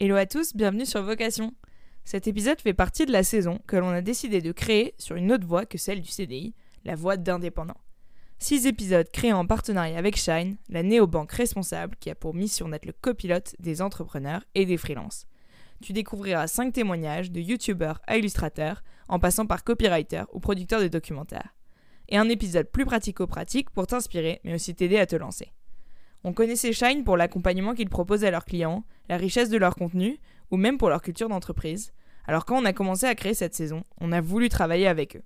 Hello à tous, bienvenue sur Vocation. Cet épisode fait partie de la saison que l'on a décidé de créer sur une autre voie que celle du CDI, la voie d'indépendant. Six épisodes créés en partenariat avec Shine, la néobanque responsable qui a pour mission d'être le copilote des entrepreneurs et des freelances. Tu découvriras cinq témoignages de youtubeurs à illustrateurs, en passant par copywriters ou producteurs de documentaires. Et un épisode plus pratico-pratique pour t'inspirer, mais aussi t'aider à te lancer. On connaissait Shine pour l'accompagnement qu'ils proposent à leurs clients, la richesse de leur contenu, ou même pour leur culture d'entreprise. Alors quand on a commencé à créer cette saison, on a voulu travailler avec eux.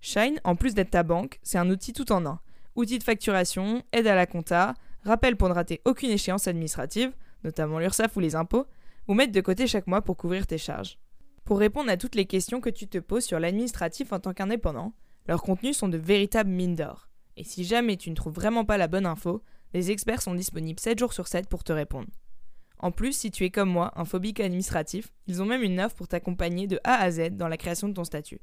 Shine, en plus d'être ta banque, c'est un outil tout en un. Outil de facturation, aide à la compta, rappel pour ne rater aucune échéance administrative, notamment l'URSSAF ou les impôts, ou mettre de côté chaque mois pour couvrir tes charges. Pour répondre à toutes les questions que tu te poses sur l'administratif en tant qu'indépendant, leurs contenus sont de véritables mines d'or. Et si jamais tu ne trouves vraiment pas la bonne info, les experts sont disponibles 7 jours sur 7 pour te répondre. En plus, si tu es comme moi, un phobique administratif, ils ont même une offre pour t'accompagner de A à Z dans la création de ton statut.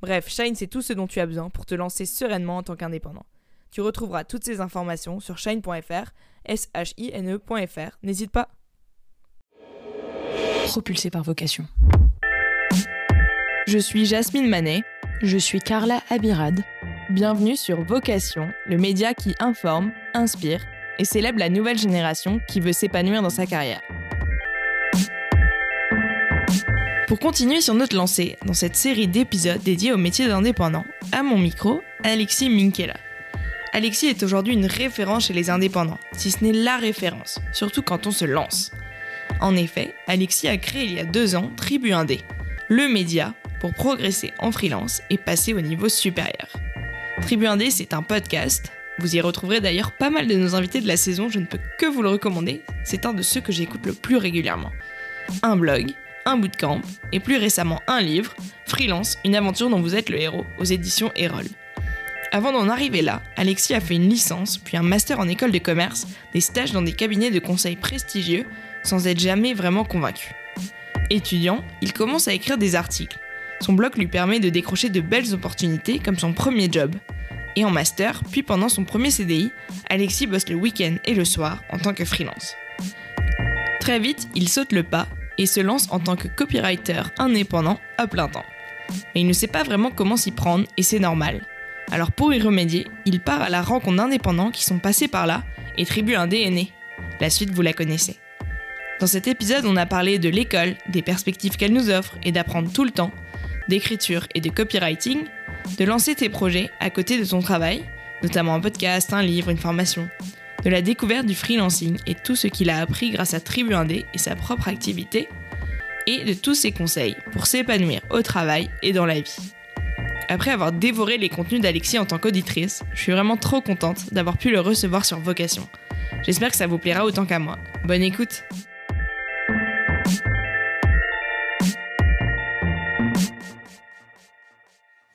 Bref, Shine, c'est tout ce dont tu as besoin pour te lancer sereinement en tant qu'indépendant. Tu retrouveras toutes ces informations sur shine.fr, s-h-i-n-e.fr. N'hésite pas. Propulsé par vocation. Je suis Jasmine Manet. Je suis Carla Abirad. Bienvenue sur Vocation, le média qui informe, inspire et célèbre la nouvelle génération qui veut s'épanouir dans sa carrière. Pour continuer sur notre lancée dans cette série d'épisodes dédiés au métier d'indépendant, à mon micro, Alexis Minkela. Alexis est aujourd'hui une référence chez les indépendants, si ce n'est la référence, surtout quand on se lance. En effet, Alexis a créé il y a deux ans Tribu Indé, le média pour progresser en freelance et passer au niveau supérieur. Tribu Indé, c'est un podcast. Vous y retrouverez d'ailleurs pas mal de nos invités de la saison, je ne peux que vous le recommander. C'est un de ceux que j'écoute le plus régulièrement. Un blog, un bootcamp et plus récemment un livre, Freelance, une aventure dont vous êtes le héros, aux éditions Erol. Avant d'en arriver là, Alexis a fait une licence, puis un master en école de commerce, des stages dans des cabinets de conseil prestigieux, sans être jamais vraiment convaincu. Étudiant, il commence à écrire des articles. Son blog lui permet de décrocher de belles opportunités comme son premier job. Et en master, puis pendant son premier CDI, Alexis bosse le week-end et le soir en tant que freelance. Très vite, il saute le pas et se lance en tant que copywriter indépendant à plein temps. Mais il ne sait pas vraiment comment s'y prendre et c'est normal. Alors pour y remédier, il part à la rencontre d'indépendants qui sont passés par là et tribu un DNA. La suite, vous la connaissez. Dans cet épisode, on a parlé de l'école, des perspectives qu'elle nous offre et d'apprendre tout le temps, d'écriture et de copywriting, de lancer tes projets à côté de ton travail, notamment un podcast, un livre, une formation, de la découverte du freelancing et tout ce qu'il a appris grâce à Tribu Indé et sa propre activité, et de tous ses conseils pour s'épanouir au travail et dans la vie. Après avoir dévoré les contenus d'Alexis en tant qu'auditrice, je suis vraiment trop contente d'avoir pu le recevoir sur Vocation. J'espère que ça vous plaira autant qu'à moi. Bonne écoute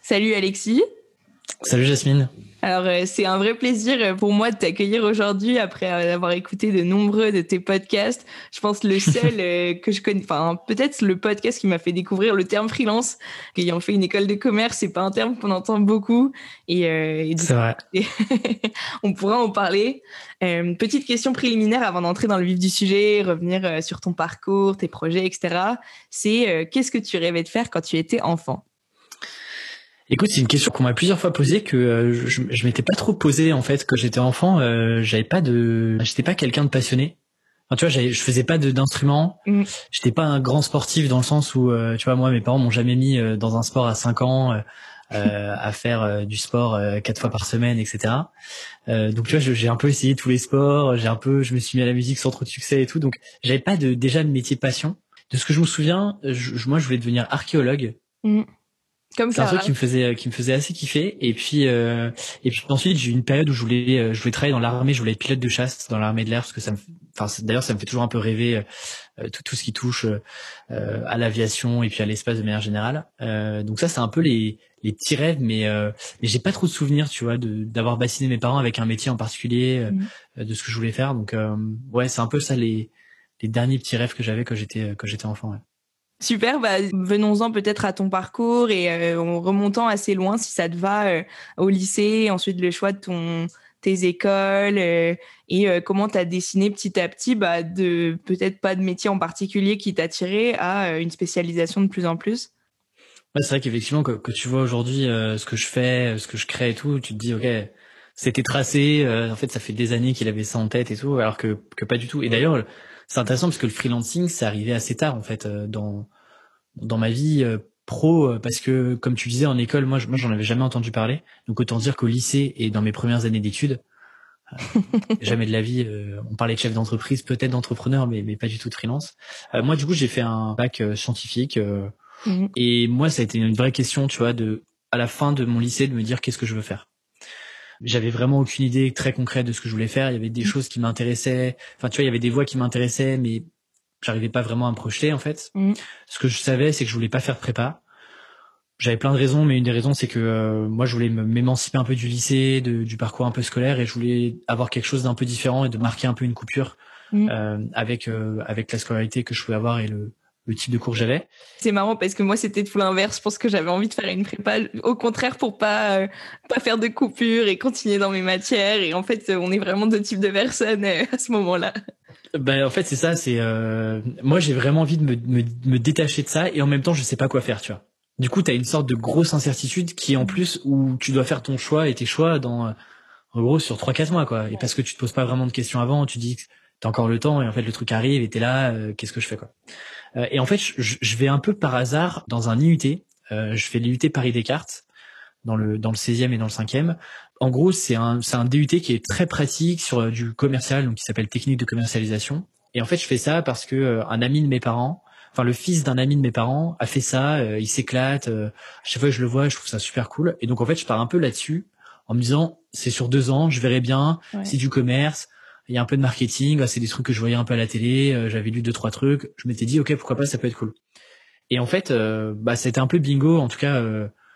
Salut Alexis. Salut Jasmine. Alors, euh, c'est un vrai plaisir euh, pour moi de t'accueillir aujourd'hui après euh, avoir écouté de nombreux de tes podcasts. Je pense le seul que je connais, enfin, peut-être le podcast qui m'a fait découvrir le terme freelance. Ayant fait une école de commerce, c'est pas un terme qu'on entend beaucoup. Et, et c'est vrai. on pourra en parler. petite question préliminaire avant d'entrer dans le vif du sujet, revenir sur ton parcours, tes projets, etc. C'est qu'est-ce que tu rêvais de faire quand tu étais enfant? Écoute, c'est une question qu'on m'a plusieurs fois posée que euh, je, je m'étais pas trop posé en fait quand j'étais enfant. Euh, j'avais pas de, j'étais pas quelqu'un de passionné. Enfin, tu vois, je faisais pas d'instrument. Mm. J'étais pas un grand sportif dans le sens où, euh, tu vois, moi, mes parents m'ont jamais mis euh, dans un sport à 5 ans. à faire du sport quatre fois par semaine, etc. donc tu vois, j'ai un peu essayé tous les sports, j'ai un peu, je me suis mis à la musique sans trop de succès et tout. Donc j'avais pas de déjà de métier passion. De ce que je me souviens, je, moi je voulais devenir archéologue. Mm. Comme c'est un truc qui me faisait euh, qui me faisait assez kiffer et puis euh, et puis ensuite j'ai eu une période où je voulais euh, je voulais travailler dans l'armée je voulais être pilote de chasse dans l'armée de l'air parce que ça me enfin d'ailleurs ça me fait toujours un peu rêver tout tout ce qui touche à l'aviation et puis à l'espace de manière générale donc ça c'est un peu les les petits rêves mais mais j'ai pas trop de souvenirs tu vois de d'avoir bassiné mes parents avec un métier en particulier mmh. de ce que je voulais faire donc ouais c'est un peu ça les les derniers petits rêves que j'avais quand j'étais quand j'étais enfant ouais. Super, bah, venons-en peut-être à ton parcours et euh, en remontant assez loin, si ça te va, euh, au lycée, ensuite le choix de ton tes écoles et comment tu as dessiné petit à petit bah, de peut-être pas de métier en particulier qui t'attirait à une spécialisation de plus en plus? Ouais, c'est vrai qu'effectivement, que, tu vois aujourd'hui ce que je fais, ce que je crée et tout, tu te dis, ok, c'était tracé. en fait, ça fait des années qu'il avait ça en tête et tout, alors que, que pas du tout. Et d'ailleurs, c'est intéressant parce que le freelancing, c'est arrivé assez tard en fait dans dans ma vie pro euh, parce que comme tu disais en école moi moi j'en avais jamais entendu parler. Donc autant dire qu'au lycée et dans mes premières années d'études euh, jamais de la vie euh, on parlait de chef d'entreprise peut-être d'entrepreneur mais mais pas du tout de freelance. Moi du coup j'ai fait un bac scientifique mhm. et moi ça a été une vraie question tu vois de à la fin de mon lycée de me dire qu'est-ce que je veux faire j'avais vraiment aucune idée très concrète de ce que je voulais faire il y avait des mhm. choses qui m'intéressaient enfin tu vois il y avait des voies qui m'intéressaient mais j'arrivais pas vraiment à me projeter en fait. Mm. Ce que je savais, c'est que je voulais pas faire prépa. J'avais plein de raisons, mais une des raisons, c'est que euh, moi, je voulais m'émanciper un peu du lycée, de, du parcours un peu scolaire, et je voulais avoir quelque chose d'un peu différent et de marquer un peu une coupure mm. euh, avec euh, avec la scolarité que je pouvais avoir et le, le type de cours que j'avais. C'est marrant parce que moi c'était tout l'inverse. Je pense que j'avais envie de faire une prépa au contraire pour pas pas faire de coupure et continuer dans mes matières. Et en fait, on est vraiment deux types de personnes à ce moment-là. Ben en fait c'est ça, c'est euh... moi j'ai vraiment envie de me, me, me, détacher de ça et en même temps je sais pas quoi faire, tu vois. Du coup t'as une sorte de grosse incertitude qui en plus où tu dois faire ton choix et tes choix dans en gros sur trois quatre mois quoi. Et parce que tu te poses pas vraiment de questions avant, tu dis que t'as encore le temps et en fait le truc arrive et t'es là, euh, qu'est-ce que je fais quoi. Euh, et en fait je, je, vais un peu par hasard dans un IUT, euh, je fais l'IUT Paris Descartes dans le dans le 16e et dans le 5e en gros, c'est un, c'est un DUT qui est très pratique sur euh, du commercial, donc qui s'appelle technique de commercialisation. Et en fait, je fais ça parce que euh, un ami de mes parents, enfin le fils d'un ami de mes parents, a fait ça. Euh, il s'éclate. à chaque fois que je le vois, je trouve ça super cool. Et donc en fait, je pars un peu là-dessus en me disant, c'est sur deux ans, je verrai bien. C'est du commerce. Il y a un peu de marketing. C'est des trucs que je voyais un peu à la télé. J'avais lu deux trois trucs. Je m'étais dit, ok, pourquoi pas, ça peut être cool. Et en fait, bah, c'était un peu bingo. En tout cas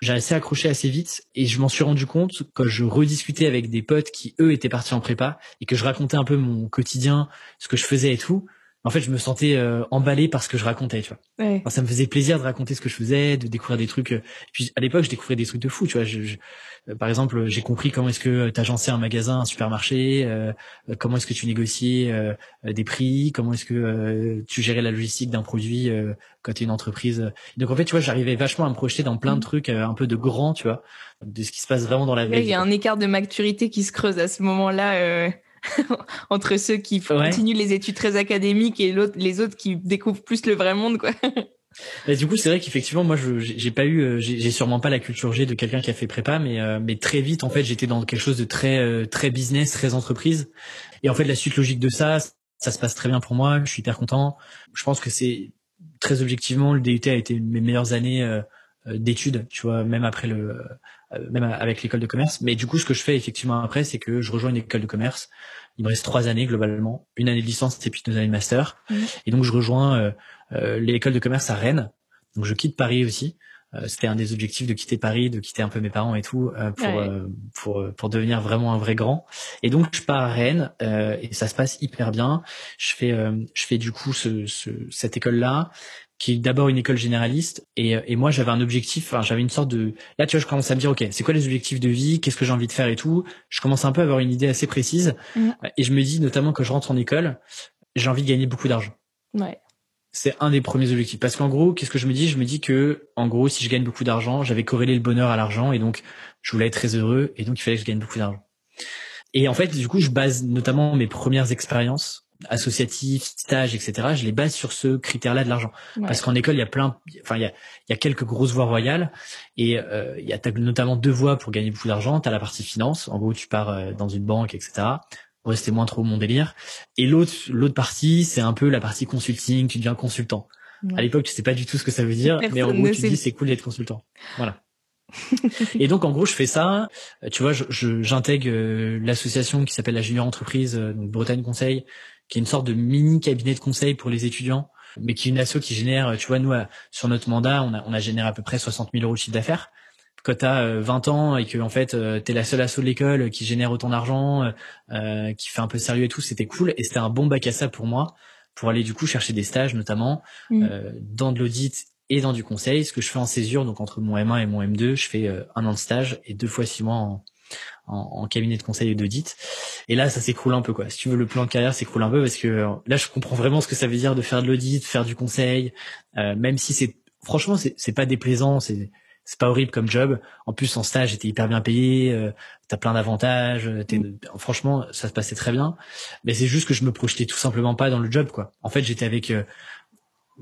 j'ai assez accroché assez vite et je m'en suis rendu compte quand je rediscutais avec des potes qui eux étaient partis en prépa et que je racontais un peu mon quotidien, ce que je faisais et tout. En fait, je me sentais euh, emballé par ce que je racontais, tu vois. Ouais. ça me faisait plaisir de raconter ce que je faisais, de découvrir des trucs. Euh, puis à l'époque, je découvrais des trucs de fou, tu vois. Je, euh, par exemple, j'ai compris comment est-ce que tu agençais un magasin, un supermarché, euh, comment est-ce que tu négociais des prix, comment est-ce que tu gérais la logistique d'un produit quand tu es une entreprise. Donc en fait, tu vois, j'arrivais vachement à me projeter dans plein de mm. trucs un peu de grand, tu vois, de ce qui se passe vraiment dans la vie. Il y a un écart de maturité qui se creuse à ce moment-là. entre ceux qui continuent les études très académiques et les autres qui découvrent plus le vrai monde, quoi. Et du coup, c'est vrai qu'effectivement, moi, j'ai pas eu, euh, j'ai sûrement pas la culture G de quelqu'un qui a fait prépa, mais euh, mais très vite, en fait, j'étais dans quelque chose de très euh, très business, très entreprise. Et en fait, la suite logique de ça, ça se passe très bien pour moi. Je suis hyper content. Je pense que c'est très objectivement, le DUT a été une de mes meilleures années d'études, tu vois, même après le, même avec l'école de commerce. Mais du coup, ce que je fais effectivement après, c'est que je rejoins une école de commerce. Il me reste trois années globalement, une année de licence et puis deux années de master. Mmh. Et donc, je rejoins euh, l'école de commerce à Rennes. Donc je quitte Paris aussi. Euh, c'était un des objectifs de quitter Paris, de quitter un peu mes parents et tout euh, pour pour pour devenir vraiment un vrai grand. Et donc je pars à Rennes et ça se passe hyper bien. Je fais je fais du coup ce, ce cette école là qui est d'abord une école généraliste et, et moi j'avais un objectif enfin j'avais une sorte de là tu vois je commence à me dire ok c'est quoi les objectifs de vie qu'est-ce que j'ai envie de faire et tout je commence un peu à avoir une idée assez précise mmh. et je me dis notamment que je rentre en école j'ai envie de gagner beaucoup d'argent ouais c'est un des premiers objectifs. Parce qu'en gros, qu'est-ce que je me dis? Je me dis que, en gros, si je gagne beaucoup d'argent, j'avais corrélé le bonheur à l'argent, et donc je voulais être très heureux, et donc il fallait que je gagne beaucoup d'argent. Et en fait, du coup, je base notamment mes premières expériences associatives, stages, etc. Je les base sur ce critère-là de l'argent. Parce qu'en école, il y a plein, enfin, il y a, il y a quelques grosses voies royales, et euh, il y a notamment deux voies pour gagner beaucoup d'argent. T'as la partie finance, en gros, tu pars euh, dans une banque, etc ouais, c'était moins trop mon délire. Et l'autre, l'autre partie, c'est un peu la partie consulting, tu deviens consultant. À l'époque, tu sais pas du tout ce que ça veut dire, mais en gros, tu dis c'est cool d'être consultant. Voilà. et donc en gros, je fais ça. Tu vois, j'intègre euh, l'association qui s'appelle la Junior Entreprise, euh, donc Bretagne Conseil, qui est une sorte de mini cabinet de conseil pour les étudiants, mais qui est une asso qui génère, tu vois, nous sur notre mandat, on a, on a généré à peu près 60 000 euros de chiffre d'affaires. Quand tu as 20 ans et que en fait euh, tu es la seule asso de l'école qui génère autant d'argent, euh, qui fait un peu sérieux et tout, c'était cool. Et c'était un bon bac à ça pour moi pour aller du coup chercher des stages notamment mm. euh, dans de l'audit et dans du conseil, ce que je fais en césure donc entre mon M1 et mon M2, je fais un an de stage et deux fois six mois en, en, cabinet de conseil et d'audit. Et là, ça s'écroule un peu quoi. Si tu veux, le plan de carrière s'écroule un peu parce que là, je comprends vraiment ce que ça veut dire de faire de l'audit, de faire du conseil, même si c'est franchement c'est pas déplaisant, c'est c'est pas horrible comme job. En plus, en stage, j'étais hyper bien payé. Euh, t'as plein d'avantages. Euh, mm. Franchement, ça se passait très bien. Mais c'est juste que je me projetais tout simplement pas dans le job, quoi. En fait, j'étais avec euh,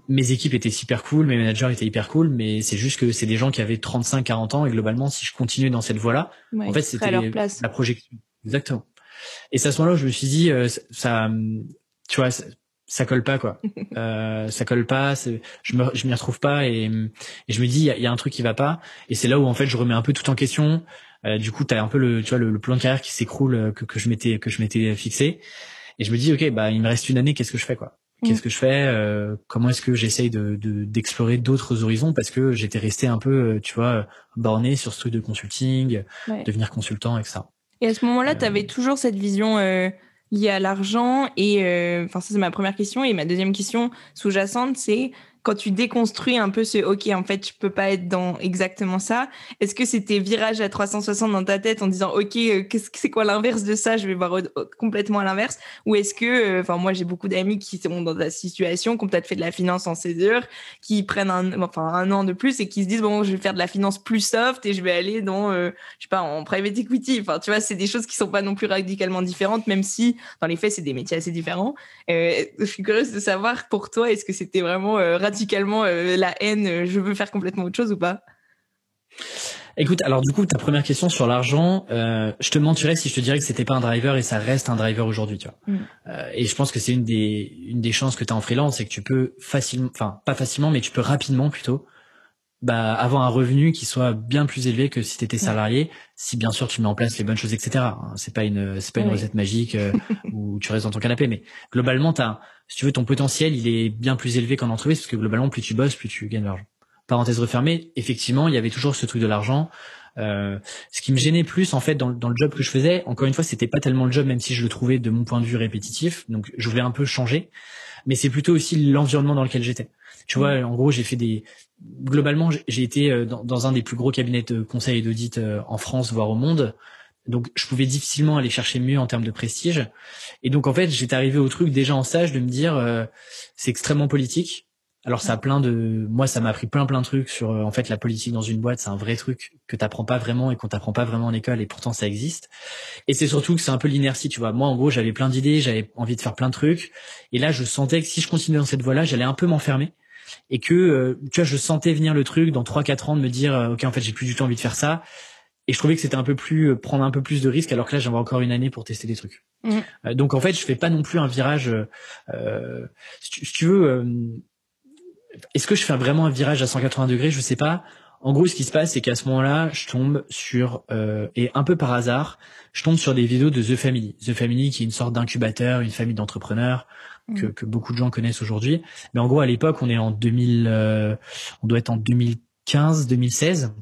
mes équipes étaient super cool, mes managers étaient hyper cool, mais c'est juste que c'est des gens qui avaient 35, 40 ans et globalement, si je continuais dans cette voie-là, en fait, c'était la projection. Exactement. Et c'est à ce moment-là où je me suis dit, ça, tu vois, ça colle pas quoi. Euh, ça colle pas je me je m'y retrouve pas et, et je me dis il y a, un truc qui va pas. Et c'est là où en fait je remets un peu tout en question. Euh, du coup tu as un peu le tu vois le, plan de carrière qui s'écroule euh, que, que je m'étais que je m'étais fixé. Et je me dis ok bah il me reste une année qu'est-ce que je fais quoi? Qu'est-ce mm. que je fais euh, comment est-ce que j'essaye de d'explorer d'autres horizons parce que j'étais resté un peu euh, tu vois borné sur ce truc de consulting devenir consultant et ça. Et à ce moment-là tu avais toujours cette vision lié à l'argent et euh, enfin ça c'est ma première question. Et ma deuxième question sous-jacente c'est quand tu déconstruis un peu ce OK, en fait, je peux pas être dans exactement ça. Est-ce que c'était virage à 360 dans ta tête en disant OK, euh, c'est quoi l'inverse de ça Je vais voir complètement à l'inverse? Ou est-ce que, euh, enfin, moi j'ai beaucoup d'amis qui sont dans ta situation, qui ont peut-être fait de la finance en césure, qui prennent un, enfin un an de plus et qui se disent bon, je vais faire de la finance plus soft et je vais aller dans, euh, je sais pas, en private equity. Enfin, tu vois, c'est des choses qui sont pas non plus radicalement différentes, même si dans les faits c'est des métiers assez différents. je suis curieuse de savoir pour toi, est-ce que c'était vraiment radicalement euh, la haine, euh, je veux faire complètement autre chose ou pas? Écoute, alors du coup, ta première question sur l'argent, euh, je te mentirais si je te dirais que c'était pas un driver et ça reste un driver aujourd'hui, tu vois. Mm. et je pense que c'est une des une des chances que tu as en freelance, c'est que tu peux facilement, enfin pas facilement, mais tu peux rapidement plutôt, bah avoir un revenu qui soit bien plus élevé que si tu étais salarié, si bien sûr tu mets en place les bonnes choses, etc. Hein, c'est pas une c'est pas une recette magique où tu restes dans ton canapé, mais globalement, t'as si tu veux, ton potentiel, il est bien plus élevé qu'en entreprise, parce que globalement, plus tu bosses, plus tu gagnes de l'argent. Parenthèse refermée, effectivement, il y avait toujours ce truc de l'argent. Euh, ce qui me gênait plus, en fait, dans, dans, le job que je faisais, encore une fois, c'était pas tellement le job, même si je le trouvais de mon point de vue répétitif. Donc, je voulais un peu changer, mais c'est plutôt aussi l'environnement dans lequel j'étais. Tu vois, en gros, j'ai fait des. Globalement, j'ai été euh, dans, dans, un des plus gros cabinets de conseil et d'audit euh, en France, voire au monde. Donc je pouvais difficilement aller chercher mieux en termes de prestige. Et donc en fait, j'étais arrivé au truc déjà en stage de me dire euh, c'est extrêmement politique. Alors ça a plein de moi ça m'a appris plein plein de trucs sur euh, en fait la politique dans une boîte, c'est un vrai truc que t'apprends pas vraiment et qu'on t'apprend pas vraiment en école et pourtant ça existe. Et c'est surtout que c'est un peu l'inertie, tu vois. Moi en gros, j'avais plein d'idées, j'avais envie de faire plein de trucs et là je sentais que si je continuais dans cette voie-là, j'allais un peu m'enfermer et que euh, tu vois, je sentais venir le truc dans 3 4 ans de me dire OK, en fait, j'ai plus du tout envie de faire ça et je trouvais que c'était un peu plus euh, prendre un peu plus de risques alors que là j'avais encore une année pour tester des trucs. Mmh. Euh, donc en fait je fais pas non plus un virage. Euh, si, tu, veux, euh, est-ce que je fais vraiment un virage à 180 degrés? Je sais pas. En gros, ce qui se passe, c'est qu'à ce moment-là, je tombe sur et un peu par hasard, je tombe sur des vidéos de The Family. The Family, qui est une sorte d'incubateur, une famille d'entrepreneurs. Que, que, beaucoup de gens connaissent aujourd'hui. Mais en gros, à l'époque, on est en 2000, on doit être en 2015, 2016.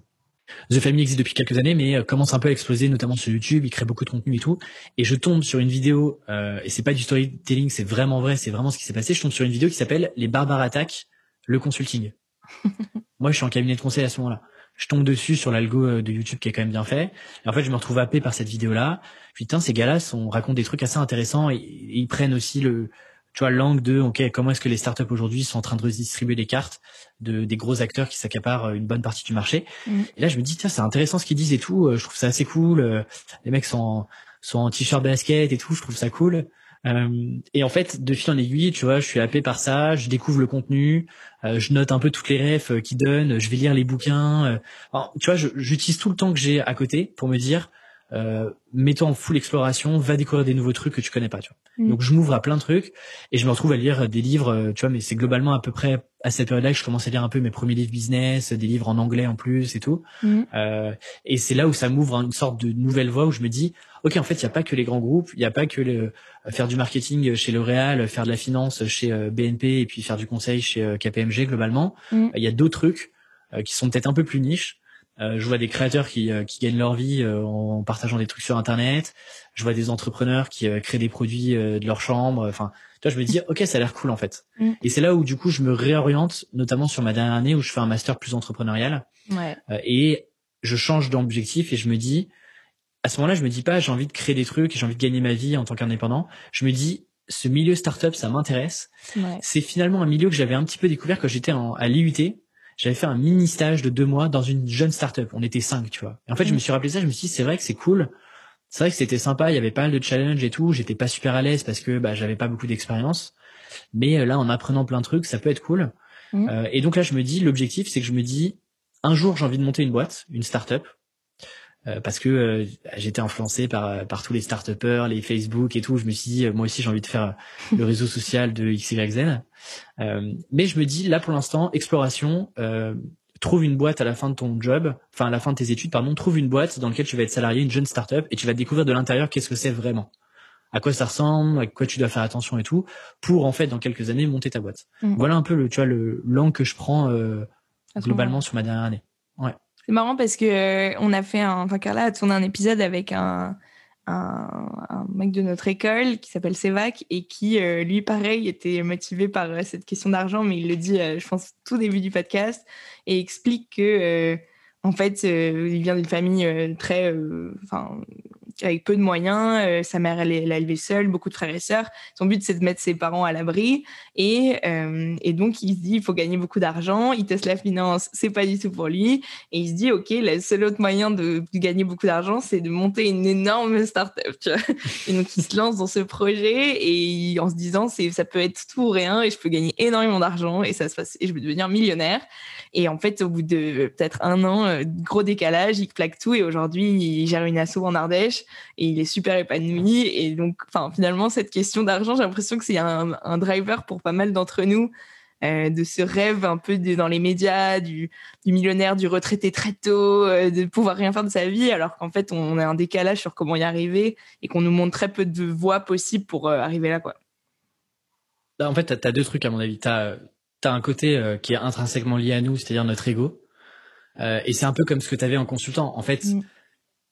The Family existe depuis quelques années, mais euh, commence un peu à exploser, notamment sur YouTube. Il crée beaucoup de contenu et tout. Et je tombe sur une vidéo, euh, et c'est pas du storytelling, c'est vraiment vrai, c'est vraiment ce qui s'est passé. Je tombe sur une vidéo qui s'appelle Les barbares attaquent le consulting. Moi, je suis en cabinet de conseil à ce moment-là. Je tombe dessus sur l'algo euh, de YouTube qui est quand même bien fait. Et en fait, je me retrouve happé par cette vidéo-là. Putain, ces gars-là on raconte des trucs assez intéressants et ils prennent aussi le, tu vois, l'angle de, ok, comment est-ce que les startups aujourd'hui sont en train de redistribuer les cartes de des gros acteurs qui s'accaparent euh, une bonne partie du marché. Mm. Et là, je me dis, tiens, c'est intéressant ce qu'ils disent et tout. Euh, je trouve ça assez cool. Euh, les mecs sont en, sont en t-shirt basket et tout. Je trouve ça cool. et en fait, de fil en aiguille, tu vois, je suis happé par ça. Je découvre le contenu. je note un peu toutes les refs qu'ils donnent. Je vais lire les bouquins. tu vois, j'utilise tout le temps que j'ai à côté pour me dire, euh, mets-toi en full exploration, va découvrir des nouveaux trucs que tu connais pas. Tu vois. Mm. Donc je m'ouvre à plein de trucs et je me retrouve à lire des livres, euh, tu vois, mais c'est globalement à peu près à cette période-là que je commence à lire un peu mes premiers livres business, des livres en anglais en plus et tout. Mm. Euh, et c'est là où ça m'ouvre une sorte de nouvelle voie où je me dis, ok, en fait, il n'y a pas que les grands groupes, il n'y a pas que le, faire du marketing chez L'Oréal, faire de la finance chez euh, BNP et puis faire du conseil chez euh, KPMG globalement. Mm. Il y a d'autres trucs qui sont peut-être un peu plus niches je vois des créateurs qui, euh, qui gagnent leur vie euh, en partageant des trucs sur Internet. Je vois des entrepreneurs qui créent des produits de leur chambre. Enfin, tu vois, je me dis, ok, ça a l'air cool en fait. Mm. Et c'est là où du coup, je me réoriente, notamment sur ma dernière année où je fais un master plus entrepreneurial. Ouais. et je change d'objectif et je me dis, à ce moment-là, je me dis pas j'ai envie de créer des trucs, j'ai envie de gagner ma vie en tant qu'indépendant. Je me dis ce milieu startup, ça m'intéresse. C'est finalement un milieu que j'avais un petit peu découvert quand j'étais à l'IUT. J'avais fait un mini stage de deux mois dans une jeune startup. On était cinq, tu vois. Et en fait, je me suis rappelé ça. Je me suis dit, c'est vrai que c'est cool. C'est vrai que c'était sympa. Il y avait pas mal de challenges et tout. J'étais pas super à l'aise parce que bah, j'avais pas beaucoup d'expérience. Mais euh, là, en apprenant plein de trucs, ça peut être cool. Mm. Euh, et donc là, je me dis, l'objectif, c'est que je me dis, un jour, j'ai envie de monter une boîte, une startup. Euh, parce que euh, j'étais influencé par euh, par tous les start les Facebook et tout. Je me suis dit, moi aussi, j'ai envie de faire le réseau social de XYZ. mais je me dis, là, pour l'instant, exploration. trouve une boîte à la fin de ton job, enfin à la fin de tes études, pardon, trouve une boîte dans laquelle tu vas être salarié, une jeune startup, et tu vas découvrir de l'intérieur qu'est-ce que c'est vraiment, à quoi ça ressemble, à quoi tu dois faire attention et tout, pour en fait dans quelques années monter ta boîte. Mm. Voilà un peu le, tu vois, le l'angle que je prends globalement sur ma dernière année. Ouais. C'est marrant parce que euh, on a fait un, enfin Carla a tourné un épisode avec un, mec de notre école qui s'appelle Sévac et qui, euh, lui, pareil, était motivé par euh, cette question d'argent, mais il le dit, je pense, tout début du podcast et explique que, en fait, il vient d'une famille très, enfin, avec peu de moyens. Euh, sa mère, elle, elle a élevé seule, beaucoup de frères et sœurs. Son but, c'est de mettre ses parents à l'abri. Et, euh, et donc, il se dit, il faut gagner beaucoup d'argent. Il teste la finance, c'est pas du tout pour lui. Et il se dit, OK, le seul autre moyen de, gagner beaucoup d'argent, c'est de monter une énorme start-up. Et donc, il se lance dans ce projet et en se disant, ça peut être tout ou rien et je peux gagner énormément d'argent et et je peux devenir millionnaire. Et en fait, au bout de peut-être un an, euh, gros décalage, il plaque tout et aujourd'hui, il gère une asso en Ardèche et il est super épanoui. Et donc, enfin, finalement, cette question d'argent, j'ai l'impression que c'est un, driver pour pas mal d'entre nous. Euh, de ce rêve un peu dans les médias du, millionnaire, du retraité très tôt, euh, de pouvoir rien faire de sa vie, alors qu'en fait on a un décalage sur comment y arriver et qu'on nous montre très peu de voies possibles pour arriver là. Quoi. Bah, en fait, tu as, deux trucs à mon avis. Tu as, un côté euh, qui est intrinsèquement lié à nous, c'est-à-dire notre ego. Euh, et c'est un peu comme ce que tu avais en consultant. En fait, mm.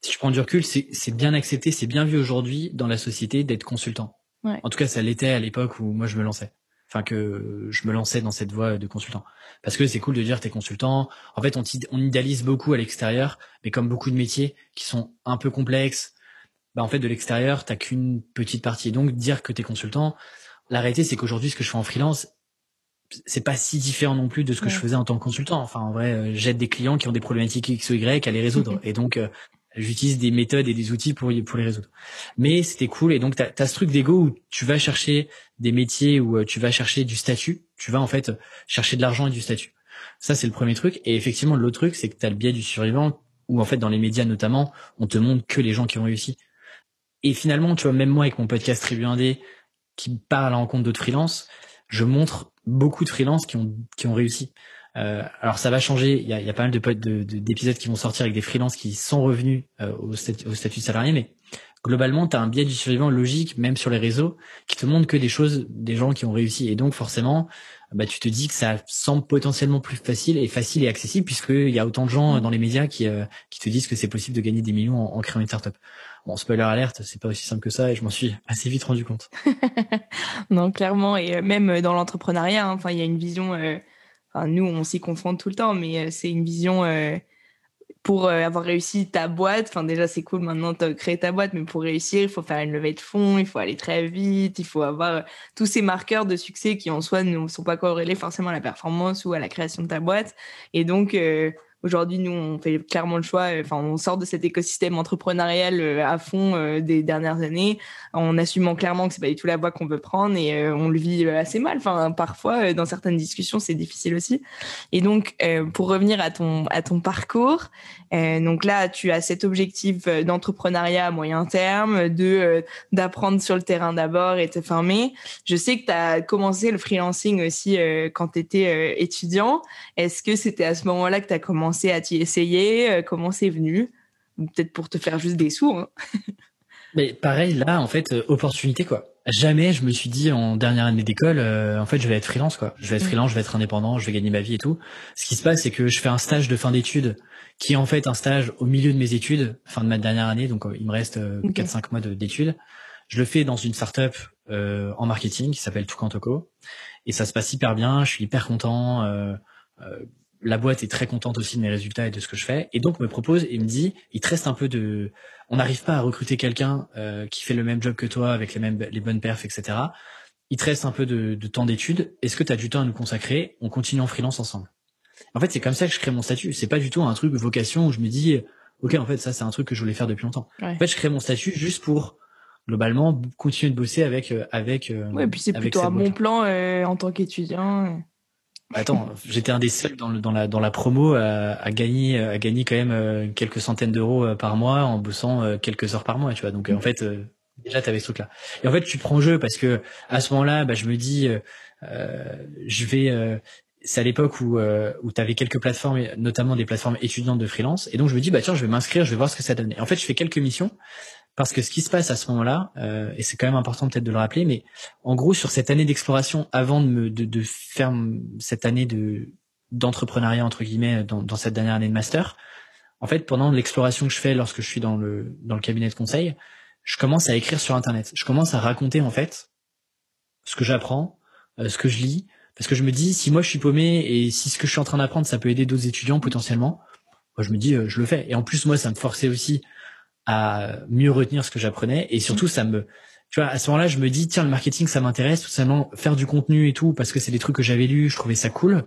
Si je prends du recul, c'est bien accepté, c'est bien vu aujourd'hui dans la société d'être consultant. En tout cas, ça l'était à l'époque où moi je me lançais. Enfin que je me lançais dans cette voie de consultant. Parce que c'est cool de dire t'es consultant. En fait, on, on idéalise beaucoup à l'extérieur, mais comme beaucoup de métiers qui sont un peu complexes, bah en fait de l'extérieur t'as qu'une petite partie. Donc dire que t'es consultant, la réalité c'est qu'aujourd'hui ce que je fais en freelance c'est pas si différent non plus de ce que je faisais en tant que consultant. Enfin, en vrai, euh, j'aide des clients qui ont des problématiques X ou Y à les résoudre. et donc, euh, j'utilise des méthodes et des outils pour, pour les résoudre. Mais c'était cool. Et donc, tu as, ce truc d'ego où tu vas chercher des métiers, où euh, tu vas chercher du statut. Tu vas en fait chercher de l'argent et du statut. Ça, c'est le premier truc. Et effectivement, l'autre truc, c'est que tu as le biais du survivant, où en fait, dans les médias notamment, on te montre que les gens qui ont réussi. Et finalement, tu vois, même moi, avec mon podcast Tribu Indé, qui parle en compte d'autres freelances, je montre beaucoup de freelances qui ont qui ont réussi. Euh, alors ça va changer. Il y a, y a pas mal de d'épisodes qui vont sortir avec des freelances qui sont revenus euh, au, statut, au statut salarié, mais globalement, tu as un biais du survivant logique, même sur les réseaux, qui te montre que des choses des gens qui ont réussi. Et donc forcément, bah, tu te dis que ça semble potentiellement plus facile et facile et accessible, puisqu'il y a autant de gens dans les médias qui, euh, qui te disent que c'est possible de gagner des millions en, en créant une startup. Bon, spoiler alerte, c'est pas aussi simple que ça et je m'en suis assez vite rendu compte. non, clairement, et euh, même dans l'entrepreneuriat, hein, enfin, il y a une vision. Euh, nous, on s'y confronte tout le temps, mais euh, c'est une vision pour avoir réussi ta boîte. Enfin, déjà, c'est cool maintenant de créer ta boîte, mais pour réussir, il faut faire une levée de fonds, il faut aller très vite, il faut avoir tous ces marqueurs de succès qui en soi ne sont pas corrélés forcément à la performance ou à la création de ta boîte. Et donc Aujourd'hui, nous, on fait clairement le choix. Euh, enfin, on sort de cet écosystème entrepreneurial euh, à fond euh, des dernières années, en assumant clairement que c'est pas du tout la voie qu'on veut prendre et on le vit assez mal. Enfin, parfois, dans certaines discussions, c'est difficile aussi. Et donc, pour revenir à ton à ton parcours, donc là, tu as cet objectif d'entrepreneuriat à moyen terme, de d'apprendre sur le terrain d'abord et te former. Je sais que tu as commencé le freelancing aussi quand tu étais étudiant. Est-ce que c'était à ce moment-là que tu as commencé commencé à t'y essayer euh, Comment c'est venu? Peut-être pour te faire juste des sous. Hein. Mais pareil, là, en fait, euh, opportunité, quoi. Jamais je me suis dit en dernière année d'école, euh, en fait, je vais être freelance, quoi. Je vais être freelance, je vais être indépendant, je vais gagner ma vie et tout. Ce qui se passe, c'est que je fais un stage de fin d'études, qui est en fait un stage au milieu de mes études, fin de ma dernière année, donc il me reste 4-5 mois d'études. Je le fais dans une startup euh, en marketing qui s'appelle Toucantoco, et ça se passe hyper bien. Je suis hyper content. Euh, la boîte est très contente aussi de mes résultats et de ce que je fais, et donc me propose et me dit, il te reste un peu de, on n'arrive pas à recruter quelqu'un euh, qui fait le même job que toi avec les mêmes les bonnes perfs, etc. Il te reste un peu de, de temps d'études. Est-ce que tu as du temps à nous consacrer? On continue en freelance ensemble. En fait, c'est comme ça que je crée mon statut. C'est pas du tout un truc de vocation où je me dis, ok, en fait, ça c'est un truc que je voulais faire depuis longtemps. En fait, je crée mon statut juste pour globalement continuer de bosser avec euh, avec. Euh, ouais, et puis c'est plutôt un bon plan en tant qu'étudiant. Attends, j'étais un des seuls dans, le, dans la dans la promo à, à gagner à gagner quand même euh, quelques centaines d'euros euh, par mois en bossant euh, quelques heures par mois, tu vois. Donc en fait déjà tu avais ce truc là. Et en fait tu prends jeu parce que à ce moment-là, bah, je me dis je vais c'est à l'époque où où tu avais quelques plateformes notamment des plateformes étudiantes de freelance et donc je me dis bah tiens, je vais m'inscrire, je vais voir ce que ça donne. Et en fait, je fais quelques missions parce que ce qui se passe à ce moment-là, euh, et c'est quand même important peut-être de le rappeler, mais en gros sur cette année d'exploration, avant de, me, de, de, faire cette année de d'entrepreneuriat entre guillemets dans, dans, cette dernière année de master, en fait pendant l'exploration que je fais lorsque je suis dans le dans le cabinet de conseil, je commence à écrire sur internet. Je commence à raconter en fait ce que j'apprends, euh, ce que je lis, parce que je me dis si moi je suis paumé et si ce que je suis en train d'apprendre ça peut aider d'autres étudiants potentiellement, moi je me dis euh, je le fais. Et en plus moi ça me forçait aussi à mieux retenir ce que j'apprenais. Et surtout ça me tu vois à ce moment-là je me dis tiens le marketing ça m'intéresse tout simplement faire du contenu et tout parce que c'est des trucs que j'avais lus je trouvais ça cool.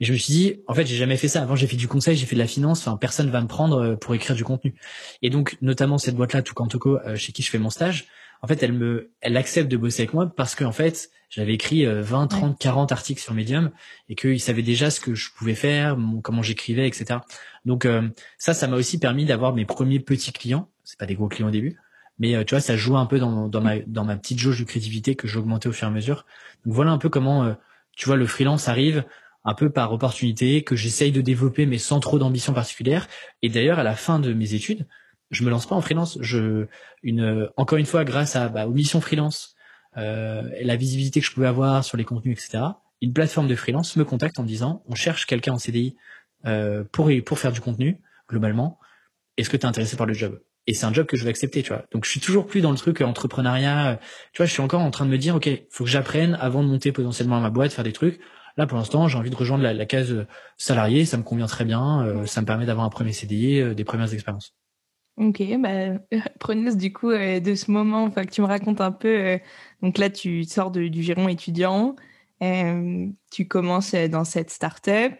Et je me suis dit en fait j'ai jamais fait ça. Avant j'ai fait du conseil j'ai fait de la finance. Enfin personne va me prendre euh, pour écrire du contenu. Et donc notamment cette boîte là tout euh, chez qui je fais mon stage en fait elle me elle accepte de bosser avec moi parce que en fait j'avais écrit 20 30 40 articles sur Medium et qu'ils savaient déjà ce que je pouvais faire comment j'écrivais etc donc euh, ça ça m'a aussi permis d'avoir mes premiers petits clients c'est pas des gros clients au début, mais euh, tu vois, ça joue un peu dans, ma dans ma petite jauge de créativité que j'augmentais au fur et à mesure. Donc voilà un peu comment euh, tu vois le freelance arrive un peu par opportunité que j'essaye de développer mais sans trop d'ambition particulière. Et d'ailleurs à la fin de mes études, je me lance pas en freelance. Je une encore une fois grâce à bah, aux missions freelance, euh, la visibilité que je pouvais avoir sur les contenus, etc. Une plateforme de freelance me contacte en me disant on cherche quelqu'un en CDI euh, pour pour faire du contenu globalement. Est-ce que tu es intéressé par le job? Et c'est un job que je vais accepter, tu vois. Donc je suis toujours plus dans le truc entrepreneuriat. Tu vois, je suis encore en train de me dire, ok, faut que j'apprenne avant de monter potentiellement ma boîte, faire des trucs. Là, pour l'instant, j'ai envie de rejoindre la, case salarié, ça me convient très bien. Euh, ça me permet d'avoir un premier CDI, euh, des premières expériences. Ok, bah, prenez du coup euh, de ce moment, enfin que tu me racontes un peu. donc là, tu sors du giron étudiant, tu commences dans cette start-up.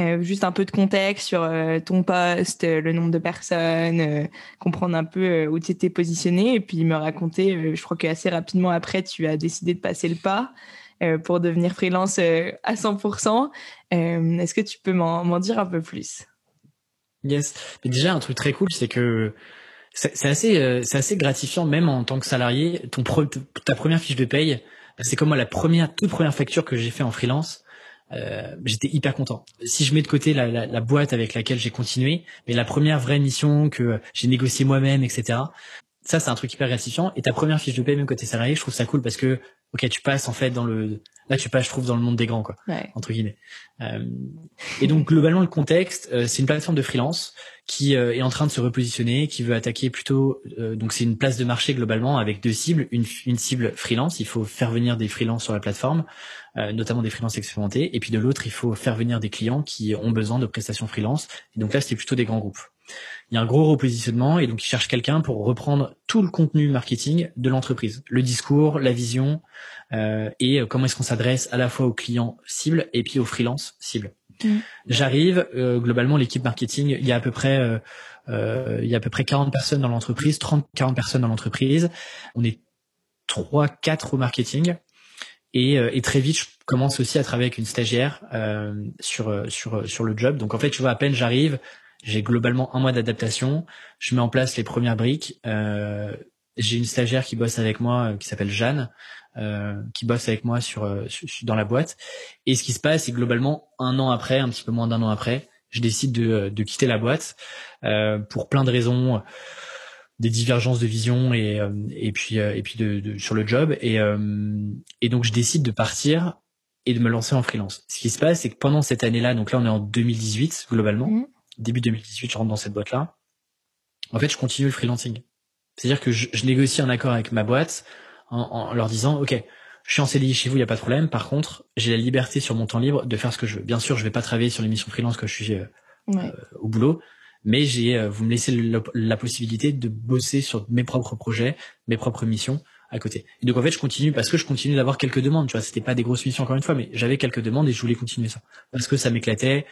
Euh, juste un peu de contexte sur euh, ton poste, euh, le nombre de personnes, comprendre un peu où tu étais positionné et puis me raconter, je crois qu'assez rapidement après, tu as décidé de passer le pas pour devenir freelance à 100%. Est-ce que tu peux m'en dire un peu plus? Yes. Mais déjà, un truc très cool, c'est que c'est assez, c'est assez gratifiant, même en tant que salarié. Ton ta première fiche de paye, c'est comme moi la première, toute première facture que j'ai fait en freelance euh, j'étais hyper content. Si je mets de côté la, la, la boîte avec laquelle j'ai continué, mais la première vraie mission que j'ai négociée moi-même, etc. Ça, c'est un truc hyper gratifiant. Et ta première fiche de paie, même côté salarié, je trouve ça cool parce que, ok, tu passes en fait dans le, là tu passes, je trouve, dans le monde des grands, quoi, entre guillemets. Euh, et donc globalement, le contexte, euh, c'est une plateforme de freelance qui euh, est en train de se repositionner, qui veut attaquer plutôt, euh, donc c'est une place de marché globalement avec deux cibles, une, une cible freelance, il faut faire venir des freelances sur la plateforme, euh, notamment des freelances expérimentés, et puis de l'autre, il faut faire venir des clients qui ont besoin de prestations freelance. Et donc là, c'est plutôt des grands groupes. Il y a un gros repositionnement et donc ils cherchent quelqu'un pour reprendre tout le contenu marketing de l'entreprise, le discours, la vision euh, et comment est-ce qu'on s'adresse à la fois aux clients cibles et puis aux freelances cibles. Mmh. J'arrive euh, globalement l'équipe marketing, il y a à peu près euh, euh il y a à peu près 40 personnes dans l'entreprise, 30 40 personnes dans l'entreprise. On est 3 4 au marketing et, euh, et, très vite, je commence aussi à travailler avec une stagiaire euh, sur sur sur le job. Donc en fait, tu vois, à peine j'arrive, j'ai globalement un mois d'adaptation. Je mets en place les premières briques. Euh, j'ai une stagiaire qui bosse avec moi, euh, qui s'appelle Jeanne, euh, qui bosse avec moi sur, sur, dans la boîte. Et ce qui se passe, c'est globalement un an après, un petit peu moins d'un an après, je décide de, de quitter la boîte euh, pour plein de raisons des divergences de vision et euh, et puis euh, et puis de, de, sur le job et euh, et donc je décide de partir et de me lancer en freelance. Ce qui se passe c'est que pendant cette année-là, donc là on est en 2018 globalement, mmh. début 2018, je rentre dans cette boîte-là. En fait, je continue le freelancing. C'est-à-dire que je, je, négocie un accord avec ma boîte en, en leur disant OK, je suis en CDI chez vous, il y a pas de problème. Par contre, j'ai la liberté sur mon temps libre de faire ce que je veux. Bien sûr, je vais pas travailler sur l'émission freelance quand je suis euh, euh, au boulot, mais j'ai, euh, vous me laissez la possibilité de bosser sur mes propres projets, mes propres missions à côté. Et donc en fait, je continue parce que je continue d'avoir quelques demandes. Tu vois, c'était pas des grosses missions encore une fois, mais j'avais quelques demandes et je voulais continuer ça parce que ça m'éclatait.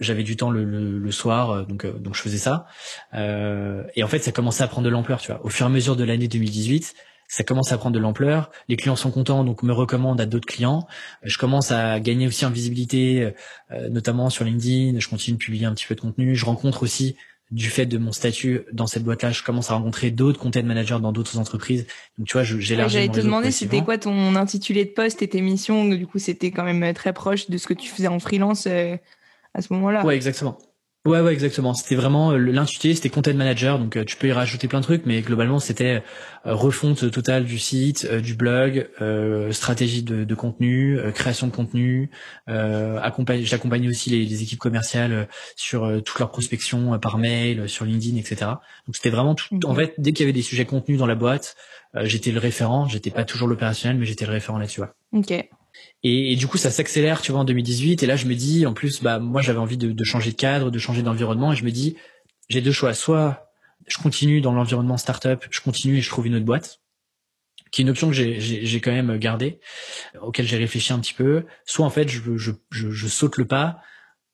J'avais du temps le, soir, donc donc je faisais ça. Euh, et en fait, ça commençait à prendre de l'ampleur. Tu vois, au fur et à mesure de l'année 2018 ça commence à prendre de l'ampleur. Les clients sont contents, donc me recommandent à d'autres clients. Je commence à gagner aussi en visibilité, euh, notamment sur LinkedIn. Je continue de publier un petit peu de contenu. Je rencontre aussi, du fait de mon statut dans cette boîte-là, je commence à rencontrer d'autres content managers dans d'autres entreprises. Donc tu vois, j'ai ouais, J'allais te demander c'était quoi ton intitulé de poste et tes missions? Du coup, c'était quand même très proche de ce que tu faisais en freelance euh, à ce moment-là. Ouais, exactement. Ouais, ouais, exactement. C'était vraiment euh, l'intitulé, c'était content manager, donc euh, tu peux y rajouter plein de trucs, mais globalement c'était euh, refonte totale du site, du blog, stratégie de, de contenu, création de contenu. J'accompagnais aussi les, les, équipes commerciales sur toute leur prospection par mail, sur LinkedIn, etc. Donc c'était vraiment tout. En fait, dès qu'il y avait des sujets contenus dans la boîte, j'étais le référent. J'étais pas toujours l'opérationnel, mais j'étais le référent là-dessus. Ok. Et, du coup, ça s'accélère, tu vois, en 2018. Et là, je me dis, en plus, bah, moi, j'avais envie de, de, changer de cadre, de changer d'environnement. Et je me dis, j'ai deux choix. Soit je continue dans l'environnement startup, je continue et je trouve une autre boîte, qui est une option que j'ai quand même gardée, auquel j'ai réfléchi un petit peu. Soit en fait, je, je, je, je saute le pas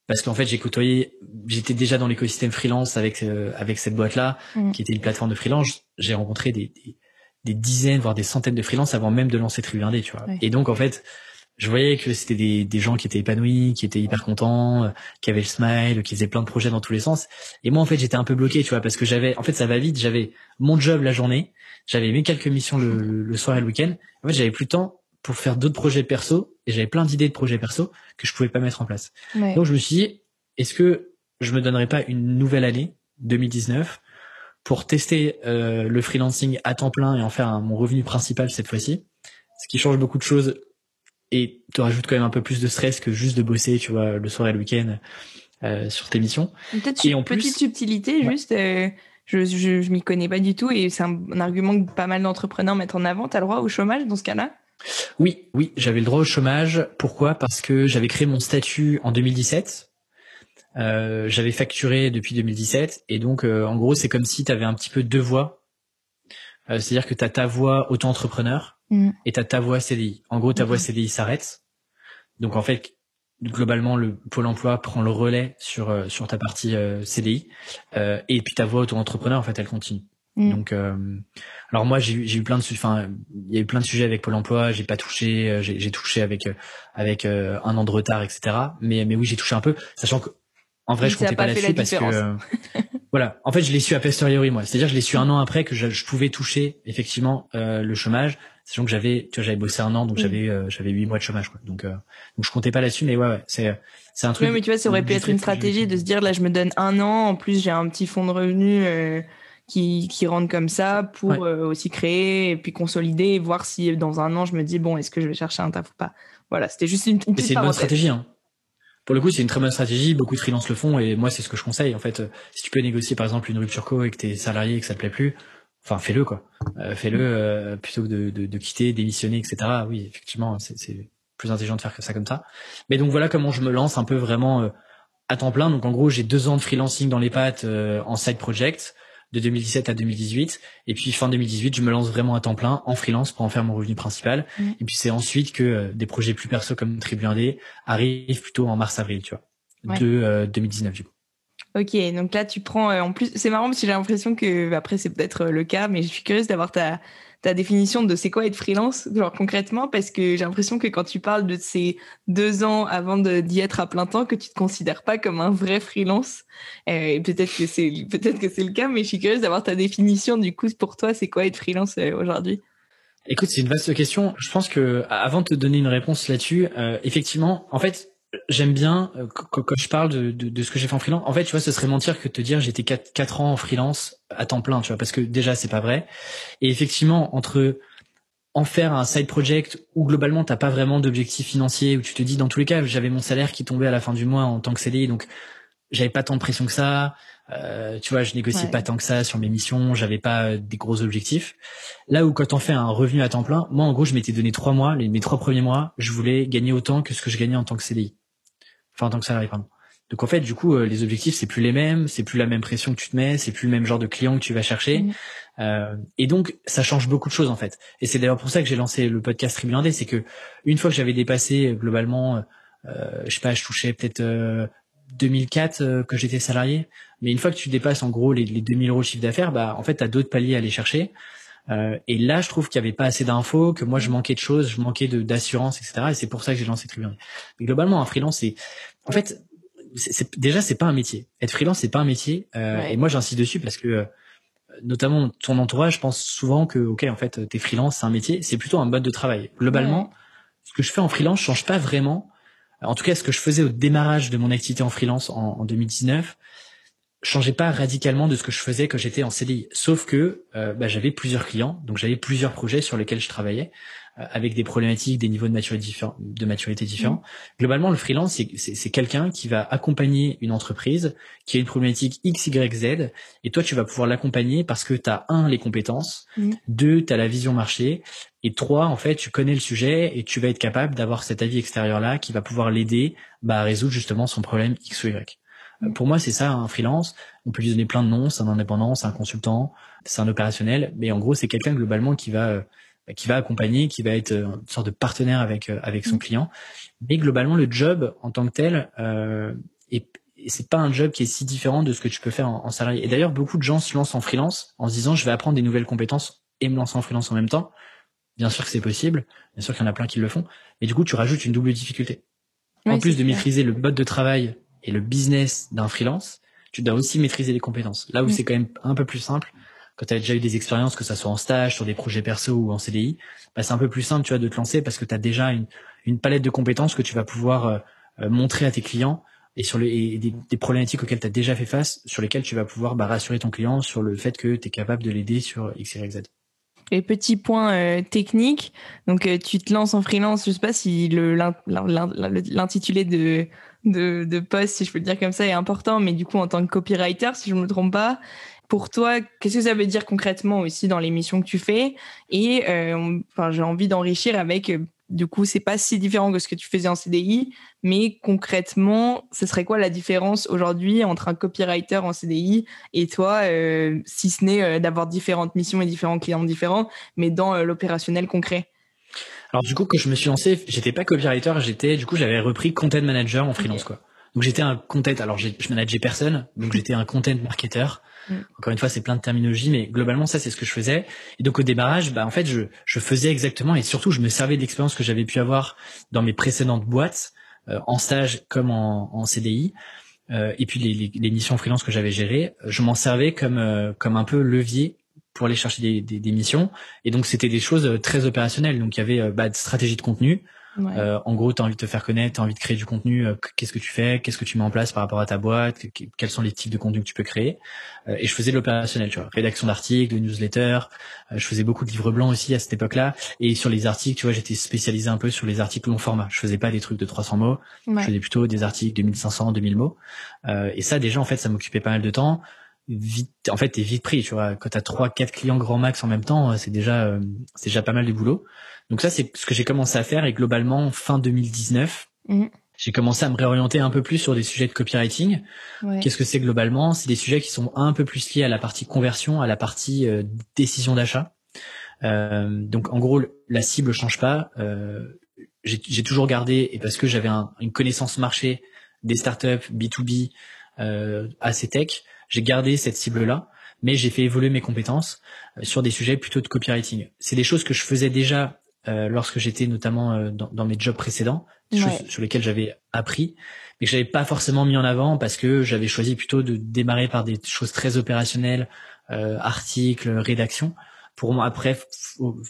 parce qu'en fait, j'ai côtoyé, j'étais déjà dans l'écosystème freelance avec euh, avec cette boîte-là, mmh. qui était une plateforme de freelance. J'ai rencontré des, des, des, dizaines, voire des centaines de freelances avant même de lancer Tribu Indé, tu vois. Et donc, en fait je voyais que c'était des, des gens qui étaient épanouis, qui étaient hyper contents, euh, qui avaient le smile, qui faisaient plein de projets dans tous les sens. Et moi, en fait, j'étais un peu bloqué, tu vois, parce que j'avais, en fait, ça va vite. J'avais mon job la journée, j'avais mes quelques missions le, le, soir et le week-end. En fait, j'avais plus de temps pour faire d'autres projets perso, et j'avais plein d'idées de projets perso que je pouvais pas mettre en place. Donc, je me suis dit, est-ce que je me donnerais pas une nouvelle année, 2019, pour tester euh, le freelancing à temps plein et en faire mon revenu principal cette fois-ci, ce qui change beaucoup de choses et te rajoute quand même un peu plus de stress que juste de bosser, tu vois, le soir et le week-end euh, sur tes missions. Peut-être une petite subtilité, juste, euh, je, je, je m'y connais pas du tout et c'est un, argument que pas mal d'entrepreneurs mettent en avant. T'as le droit au chômage dans ce cas-là? Oui, oui, j'avais le droit au chômage. Pourquoi? Parce que j'avais créé mon statut en 2017. Euh, j'avais facturé depuis 2017 et donc euh, en gros c'est comme si tu avais un petit peu deux voix. Euh, c'est-à-dire que tu as ta voix auto-entrepreneur Mm. et t'as ta voix CDI. En gros, ta voix CDI s'arrête. Donc en fait, globalement, le Pôle Emploi prend le relais sur euh, sur ta partie euh, CDI euh, et puis ta voix auto-entrepreneur, en fait, elle continue. Mm. Donc, alors moi, j'ai eu plein de, enfin, il y a eu plein de sujets avec Pôle Emploi. J'ai pas touché, j'ai touché avec avec un an de retard, etc. Mais mais oui, j'ai touché un peu, sachant que en vrai, je comptais pas, là-dessus parce que voilà. En fait, je l'ai su a posteriori moi. C'est-à-dire, je l'ai su un an après que je, je pouvais toucher effectivement le chômage sachant que j'avais tu vois j'avais bossé un an donc j'avais euh, j'avais huit mois de chômage quoi. Donc euh, donc je comptais pas là-dessus mais ouais, ouais c'est c'est un truc oui, mais tu vois ça aurait pu être une stratégie de se dire là je me donne un an en plus j'ai un petit fonds de revenus euh, qui qui rentre comme ça pour aussi créer et puis consolider et voir si dans un an je me dis bon est-ce que je vais chercher un taf ou pas. Voilà c'était juste une, une c'est une bonne stratégie hein. Pour le coup, c'est une très bonne stratégie. Beaucoup de freelance le font et moi, c'est ce que je conseille. En fait, si tu peux négocier par exemple une rupture co et que t'es salarié et que ça te plaît plus, enfin fais-le quoi. Euh, fais-le euh, plutôt que de, de, de, quitter démissionner etc oui effectivement c'est plus intelligent de faire que ça comme ça. Mais donc voilà comment je me lance un peu vraiment euh, à temps plein. Donc en gros j'ai deux ans de freelancing dans les pattes en side project de 2017 à 2018 et puis fin 2018 je me lance vraiment à temps plein en freelance pour en faire mon revenu principal. Mmh. et puis c'est ensuite que des projets plus perso comme Tribu 1D arrivent plutôt en mars avril tu vois. De 2019 du coup Ok, donc là tu prends euh, en plus, c'est marrant parce que j'ai l'impression que après c'est peut-être euh, le cas, mais je suis curieuse d'avoir ta ta définition de c'est quoi être freelance, genre concrètement, parce que j'ai l'impression que quand tu parles de ces deux ans avant d'y être à plein temps, que tu te considères pas comme un vrai freelance. Euh, peut-être que c'est peut-être que c'est le cas, mais je suis curieuse d'avoir ta définition du coup pour toi, c'est quoi être freelance aujourd'hui? Écoute, c'est une vaste question. Je pense que avant de te donner une réponse là-dessus, effectivement, en fait, j'aime bien euh, quand, je parle de, de, de, ce que j'ai fait en freelance. En fait, tu vois, ce serait mentir que de te dire j'étais 4, 4 ans en freelance à temps plein, tu vois, parce que déjà c'est pas vrai. Et effectivement, entre en faire un side project où globalement t'as pas vraiment d'objectif financier, où tu te dis dans tous les cas j'avais mon salaire qui tombait à la fin du mois en tant que CDI, donc j'avais pas tant de pression que ça. Euh, tu vois, je négociais pas tant que ça sur mes missions. J'avais pas euh, des gros objectifs. Là où quand on fait un revenu à temps plein, moi en gros, je m'étais donné trois mois. Les, mes trois premiers mois, je voulais gagner autant que ce que je gagnais en tant que CDI. Enfin en tant que salarié, pardon. Donc en fait, du coup, euh, les objectifs c'est plus les mêmes, c'est plus la même pression que tu te mets, c'est plus le même genre de client que tu vas chercher. Mmh. Euh, et donc ça change beaucoup de choses en fait. Et c'est d'ailleurs pour ça que j'ai lancé le podcast Tribulandé, c'est que une fois que j'avais dépassé globalement, euh, je sais pas, je touchais peut-être 2004 euh, que j'étais salarié. Mais une fois que tu dépasses en gros les, les 2000 euros de chiffre d'affaires, bah en fait tu as d'autres paliers à aller chercher. Euh, et là, je trouve qu'il y avait pas assez d'infos, que moi je manquais de choses, je manquais de d'assurance, etc. Et c'est pour ça que j'ai lancé Tribune. Mais globalement, un freelance, c'est en fait, c'est, déjà c'est pas un métier. Être freelance, c'est pas un métier. Euh, Et moi, j'insiste dessus parce que euh, notamment ton entourage pense souvent que ok, en fait, t'es freelance, c'est un métier. C'est plutôt un mode de travail. Globalement, ce que je fais en freelance change pas vraiment en tout cas ce que je faisais au démarrage de mon activité en freelance en, en 2019 changeait pas radicalement de ce que je faisais quand j'étais en CDI. Sauf que euh, bah, j'avais plusieurs clients, donc j'avais plusieurs projets sur lesquels je travaillais. Euh, avec des problématiques, des niveaux de maturité différents. De maturité différents. Mmh. Globalement, le freelance, c'est quelqu'un qui va accompagner une entreprise qui a une problématique X, Y, Z, et toi, tu vas pouvoir l'accompagner parce que tu as, un, les compétences, mmh. deux, tu as la vision marché, et trois, en fait, tu connais le sujet et tu vas être capable d'avoir cet avis extérieur-là qui va pouvoir l'aider bah, à résoudre justement son problème X ou Y. Pour moi, c'est ça un freelance. On peut lui donner plein de noms. C'est un indépendant, c'est un consultant, c'est un opérationnel. Mais en gros, c'est quelqu'un globalement qui va euh, qui va accompagner, qui va être euh, une sorte de partenaire avec euh, avec son mm. client. Mais globalement, le job en tant que tel, euh, et, c'est pas un job qui est si différent de ce que tu peux faire en, salarié. Et d'ailleurs, beaucoup de gens se lancent en freelance en se disant je vais apprendre des nouvelles compétences et me lancer en freelance en même temps. Bien sûr que c'est possible, bien sûr qu'il y en a plein qui le font, mais du coup tu rajoutes une double difficulté. en plus de maîtriser le mode de travail et le business d'un freelance, tu dois aussi maîtriser les compétences. Là où mm. c'est quand même un peu plus simple, quand tu as déjà eu des expériences, que ça soit en stage, sur des projets perso ou en CDI, bah, c'est un peu plus simple, tu vois, de te lancer parce que tu as déjà une, une, palette de compétences que tu vas pouvoir euh, euh, montrer à tes clients et sur les des, des, problématiques auxquelles tu as déjà fait face, sur lesquelles tu vas pouvoir bah, rassurer ton client sur le fait que tu es capable de l'aider sur X, Y, Z. Et petit point euh, technique, donc tu te lances en freelance, je sais pas si l'intitulé de, de, de poste, si je peux le dire comme ça, est important, mais du coup en tant que copywriter, si je me trompe pas, pour toi, qu'est-ce que ça veut dire concrètement aussi dans les missions que tu fais? Et euh, enfin, j'ai envie d'enrichir avec, euh, du coup, c'est pas si différent que ce que tu faisais en CDI, mais concrètement, ce serait quoi la différence aujourd'hui entre un copywriter en CDI et toi, euh, si ce n'est d'avoir différentes missions et différents clients différents, mais dans l'opérationnel concret? Alors du coup, quand je me suis lancé, j'étais pas copywriter, j'étais, du coup, j'avais repris content manager en freelance, quoi. Donc j'étais un content, alors je manageais personne, donc j'étais un content marketer. Mm. Encore une fois, c'est plein de terminologie, mais globalement, ça, c'est ce que je faisais. Et donc, au démarrage, bah, en fait, je, je faisais exactement, et surtout, je me servais de l'expérience que j'avais pu avoir dans mes précédentes boîtes, euh, en stage comme en, en CDI, euh, et puis les, les, les, missions freelance que j'avais gérées, je m'en servais comme euh, comme un peu levier pour aller chercher des, des, des missions. Et donc, c'était des choses très opérationnelles. Donc, il y avait bah, de stratégie de contenu, euh, en gros, tu as envie de te faire connaître, tu as envie de créer du contenu. Euh, qu'est-ce que tu fais Qu'est-ce que tu mets en place par rapport à ta boîte Quels sont les types de contenu que tu peux créer euh, Et je faisais de l'opérationnel, tu vois, rédaction d'articles, de newsletters. je faisais beaucoup de livres blancs aussi à cette époque-là. Et sur les articles, tu vois, j'étais spécialisé un peu sur les articles long format. Je faisais pas des trucs de 300 mots. Je faisais plutôt des articles de 1500, 2000 mots. et ça, déjà, en fait, ça m'occupait pas mal de temps vite en fait t'es vite pris tu vois quand t'as trois quatre clients grand max en même temps c'est déjà c'est déjà pas mal de boulot donc ça, c'est ce que j'ai commencé à faire et globalement, fin 2019, mm. j'ai commencé à me réorienter un peu plus sur des sujets de copywriting. Qu'est-ce que c'est globalement? C'est des sujets qui sont un peu plus liés à la partie conversion, à la partie euh, décision d'achat. Euh, donc en gros, la cible change pas. Euh, j'ai toujours gardé, et parce que j'avais une connaissance marché des startups B2B euh, assez tech, j'ai gardé cette cible-là, mais j'ai fait évoluer mes compétences euh, sur des sujets plutôt de copywriting. C'est des choses que je faisais déjà euh, lorsque j'étais notamment euh, dans, dans, mes jobs précédents, des choses sur lesquelles j'avais appris, mais que j'avais pas forcément mis en avant parce que j'avais choisi plutôt de démarrer par des choses très opérationnelles, euh, articles, rédaction, pour moi après,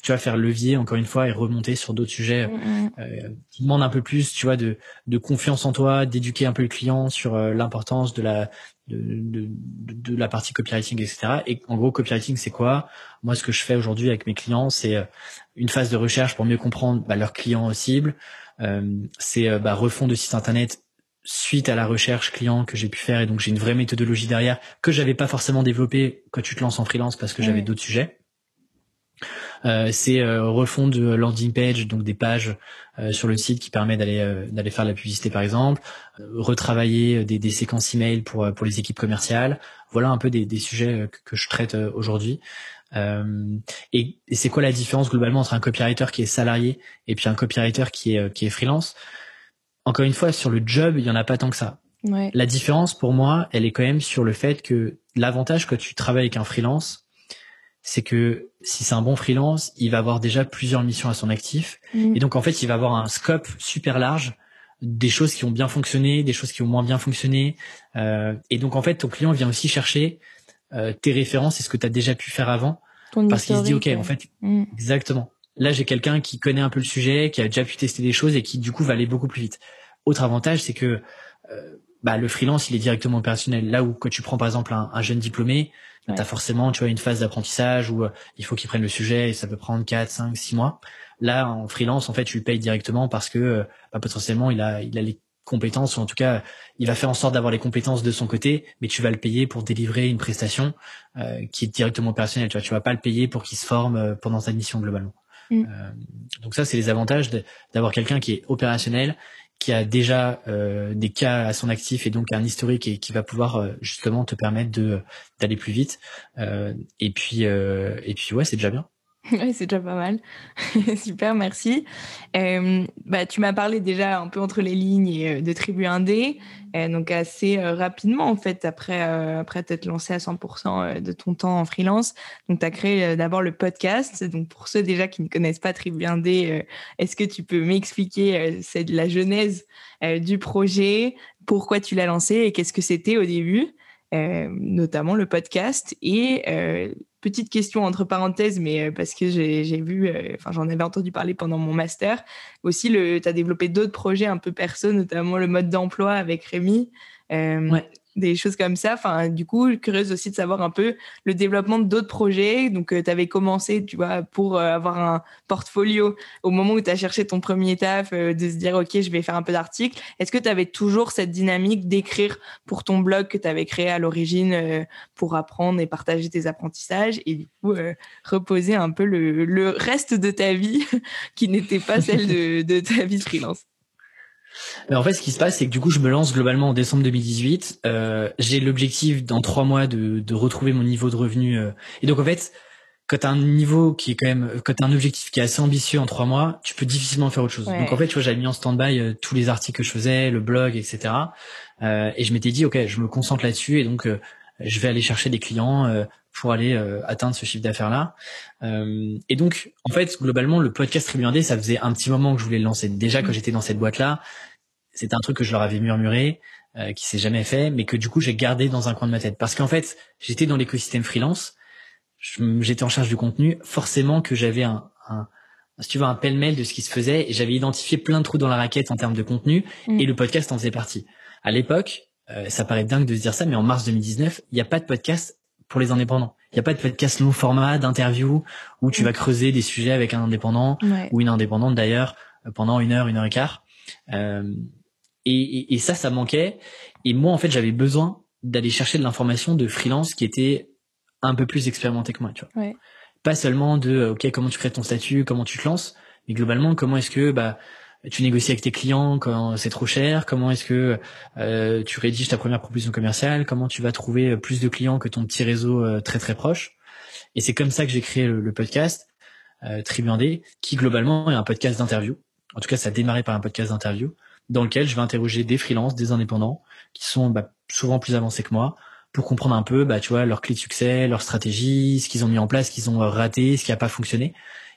tu vas faire levier encore une fois et remonter sur d'autres sujets mm, mm. euh, qui demandent un peu plus, tu vois, de, de confiance en toi, d'éduquer un peu le client sur l'importance de la de, de, de, la partie copywriting, etc. Et en gros, copywriting, c'est quoi? Moi, ce que je fais aujourd'hui avec mes clients, c'est euh, une phase de recherche pour mieux comprendre bah, leurs clients cibles. Euh, c'est euh, bah, refond de site internet suite à la recherche client que j'ai pu faire et donc j'ai une vraie méthodologie derrière que j'avais pas forcément développée quand tu te lances en freelance parce que j'avais d'autres sujets. Euh, c'est euh, refond de landing page, donc des pages euh, sur le site qui permet d'aller euh, d'aller faire de la publicité par exemple, retravailler des, des séquences email pour pour les équipes commerciales. Voilà un peu des, des sujets que, que je traite aujourd'hui. Euh, et, et c'est quoi la différence globalement entre un copywriter qui est salarié et puis un copywriter qui est qui est freelance? Encore une fois, sur le job, il y en a pas tant que ça. Ouais. La différence pour moi, elle est quand même sur le fait que l'avantage quand tu travailles avec un freelance, c'est que si c'est un bon freelance, il va avoir déjà plusieurs missions à son actif. Mm. Et donc, en fait, il va avoir un scope super large des choses qui ont bien fonctionné, des choses qui ont moins bien fonctionné. Euh, et donc, en fait, ton client vient aussi chercher euh, tes références et ce que tu as déjà pu faire avant. Ton parce qu'il se dit, OK, en fait, Mm. exactement. Là, j'ai quelqu'un qui connaît un peu le sujet, qui a déjà pu tester des choses et qui, du coup, va aller beaucoup plus vite. Autre avantage, c'est que euh, bah, le freelance, il est directement opérationnel. Là où, quand tu prends, par exemple, un, un jeune diplômé, Ouais. T'as forcément, tu vois, une phase d'apprentissage où euh, il faut qu'il prenne le sujet et ça peut prendre 4, 5, 6 mois. Là, en freelance, en fait, tu le payes directement parce que euh, bah, potentiellement, il a, il a les compétences ou en tout cas, il va faire en sorte d'avoir les compétences de son côté, mais tu vas le payer pour délivrer une prestation euh, qui est directement opérationnelle. Tu vois, tu vas pas le payer pour qu'il se forme euh, pendant sa mission globalement. Mm. Donc ça, c'est les avantages d'avoir quelqu'un qui est opérationnel, qui a déjà euh, des cas à son actif et donc un historique et qui va pouvoir euh, justement te permettre de d'aller plus vite. Euh, et puis euh, et puis ouais, c'est déjà bien. Ouais, c'est déjà pas mal. Super, merci. Euh, bah, tu m'as parlé déjà un peu entre les lignes euh, de Tribu Indé, euh, donc assez euh, rapidement en fait après après t'être lancé à 100% de ton temps en freelance. Donc tu as créé d'abord le podcast. Donc pour ceux déjà qui ne connaissent pas Tribu Indé, est-ce que tu peux m'expliquer la genèse du projet, pourquoi tu l'as lancé et qu'est-ce que c'était au début, notamment le podcast et petite question entre parenthèses, mais euh, parce que j'ai vu, euh, enfin j'en avais entendu parler pendant mon master. Aussi, tu as développé d'autres projets un peu perso, notamment le mode d'emploi avec Rémi. Euh, Ouais. Des choses comme ça. Enfin, du coup, curieuse aussi de savoir un peu le développement d'autres projets. Donc, tu avais commencé, tu vois, pour euh, avoir un portfolio au moment où tu as cherché ton premier taf, euh, de se dire, OK, je vais faire un peu d'articles. Est-ce que tu avais toujours cette dynamique d'écrire pour ton blog que tu avais créé à l'origine euh, pour apprendre et partager tes apprentissages et du coup euh, reposer un peu le, reste de ta vie qui n'était pas celle de, de ta vie freelance? Mais en fait, ce qui se passe, c'est que du coup, je me lance globalement en décembre 2018. Euh, j'ai l'objectif dans trois mois de, de retrouver mon niveau de revenu. euh. Et donc, en fait, quand t'as un niveau qui est quand même, quand t'as un objectif qui est assez ambitieux en trois mois, tu peux difficilement faire autre chose. Ouais. Donc, en fait, tu vois, j'avais mis en stand-by euh, tous les articles que je faisais, le blog, etc. Euh, et je m'étais dit, ok, je me concentre là-dessus et donc, euh, je vais aller chercher des clients euh, pour aller euh, atteindre ce chiffre d'affaires-là. Euh, et donc, en fait, globalement, le podcast Tribu Indé, ça faisait un petit moment que je voulais le lancer. Déjà, quand j'étais dans cette boîte-là, c'était un truc que je leur avais murmuré, euh, qui s'est jamais fait, mais que du coup j'ai gardé dans un coin de ma tête. Parce qu'en fait, j'étais dans l'écosystème freelance, j'étais en charge du contenu, forcément que j'avais un, un, si tu veux, un pêle-mêle de ce qui se faisait, et j'avais identifié plein de trous dans la raquette en termes de contenu, Mm. et le podcast en faisait partie. À l'époque, euh, ça paraît dingue de se dire ça, mais en mars 2019, il n'y a pas de podcast pour les indépendants. Il n'y a pas de podcast long format d'interview où tu Mm. vas creuser des sujets avec un indépendant Ouais. ou une indépendante d'ailleurs euh, pendant une heure, une heure et quart. Euh, et, et, et ça, ça manquait. Et moi, en fait, j'avais besoin d'aller chercher de l'information de freelance qui était un peu plus expérimenté que moi, tu vois. Ouais. Pas seulement de, euh, ok, comment tu crées ton statut, comment tu te lances, mais globalement, comment est-ce que bah tu négocies avec tes clients quand c'est trop cher, comment est-ce que euh, tu rédiges ta première proposition commerciale, comment tu vas trouver plus de clients que ton petit réseau euh, très très proche. Et c'est comme ça que j'ai créé le, podcast euh, qui globalement est un podcast d'interview. En tout cas, ça a démarré par un podcast d'interview dans lequel je vais interroger des freelances, des indépendants, qui sont bah, souvent plus avancés que moi, pour comprendre un peu, bah, tu vois, leurs clés de succès, leurs stratégies, ce qu'ils ont mis en place, ce qu'ils ont raté, ce qui n'a pas fonctionné.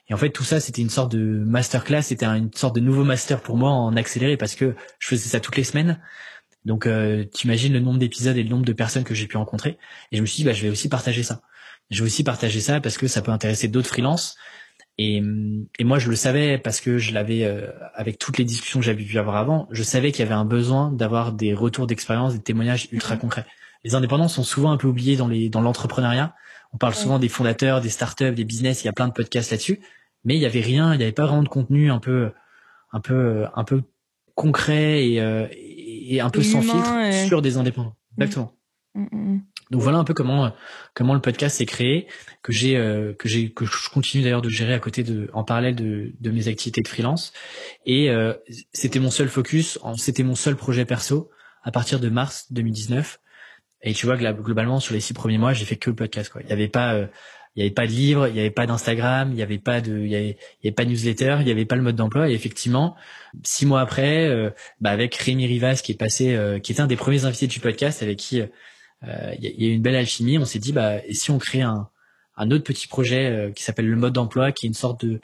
Et en fait, tout ça, c'était une sorte de masterclass, c'était une sorte de nouveau master pour moi en accéléré parce que je faisais ça toutes les semaines. Donc, euh, tu imagines le nombre d'épisodes et le nombre de personnes que j'ai pu rencontrer. Et je me suis dit, bah, je vais aussi partager ça. Je vais aussi partager ça parce que ça peut intéresser d'autres freelances. Et, et moi, je le savais parce que je l'avais, euh, avec toutes les discussions que j'avais pu avoir avant, je savais qu'il y avait un besoin d'avoir des retours d'expérience, des témoignages ultra concrets. Les indépendants sont souvent un peu oubliés dans les dans l'entrepreneuriat. On parle souvent des fondateurs, des startups, des business. Il y a plein de podcasts là-dessus, mais il y avait rien, il n'y avait pas vraiment de contenu un peu, un peu, un peu concret et, euh, et un peu sans filtre sur des indépendants. Mm. Exactement. Mm, Donc voilà un peu comment comment le podcast s'est créé, que j'ai que j'ai que je continue d'ailleurs de gérer à côté de en parallèle de de mes activités de freelance. Et c'était mon seul focus, c'était mon seul projet perso à partir de mars 2019. Et tu vois, globalement, sur les six premiers mois, j'ai fait que le podcast. Quoi. Il n'y avait pas, euh, il y avait pas de livre, il n'y avait pas d'Instagram, il n'y avait pas de, il y avait, pas de newsletter, il n'y avait pas le mode d'emploi. Et effectivement, six mois après, euh, bah avec Rémi Rivas qui est passé, euh, qui était un des premiers invités du podcast, avec qui il y, a eu une belle alchimie. On s'est dit, bah, et si on crée un, un autre petit projet qui s'appelle le mode d'emploi, qui est une sorte de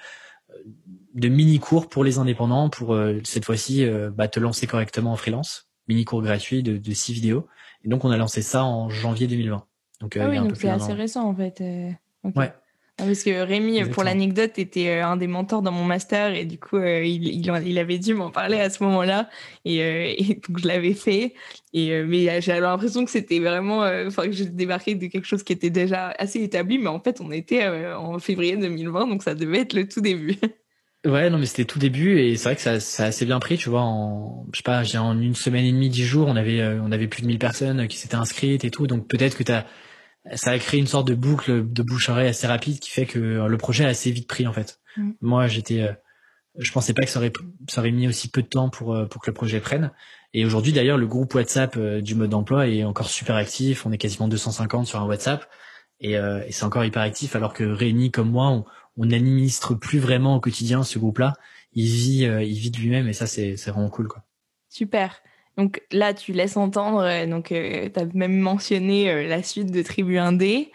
de mini cours pour les indépendants, pour cette fois-ci bah, te lancer correctement en freelance, mini cours gratuit de, de six vidéos. Et donc, on a lancé ça en janvier 2020. Donc, euh, ah oui, donc c'est assez récent en fait. Euh, ouais. Ah, parce que Rémi, pour l'anecdote, était euh, un des mentors dans mon master et du coup, il, il, avait dû m'en parler à ce moment-là et, donc je l'avais fait. Et mais j'avais l'impression que c'était vraiment, enfin que j'ai débarqué de quelque chose qui était déjà assez établi, mais en fait, on était en février 2020, donc ça devait être le tout début. Ouais, non, mais c'était tout début et c'est vrai que ça, ça a assez bien pris, tu vois. En, je sais pas, j'ai en une semaine et demie, dix jours, on avait, euh, on avait plus de 1000 personnes qui s'étaient inscrites et tout. Donc peut-être que t'as, ça a créé une sorte de boucle de bouche oreille assez rapide qui fait que le projet a assez vite pris en fait. Mm. Moi, j'étais, euh, je pensais pas que ça aurait, ça aurait mis aussi peu de temps pour euh, pour que le projet prenne. Et aujourd'hui, d'ailleurs, le groupe WhatsApp du mode d'emploi est encore super actif. On est quasiment 250 sur un WhatsApp et, et c'est encore hyper actif. Alors que Rémi comme moi, on, on n'administre plus vraiment au quotidien ce groupe-là. Il vit, euh, il vit de lui-même et ça, c'est vraiment cool, quoi. Super. Donc là, tu laisses entendre, euh, euh, tu as même mentionné la suite de Tribu 1D.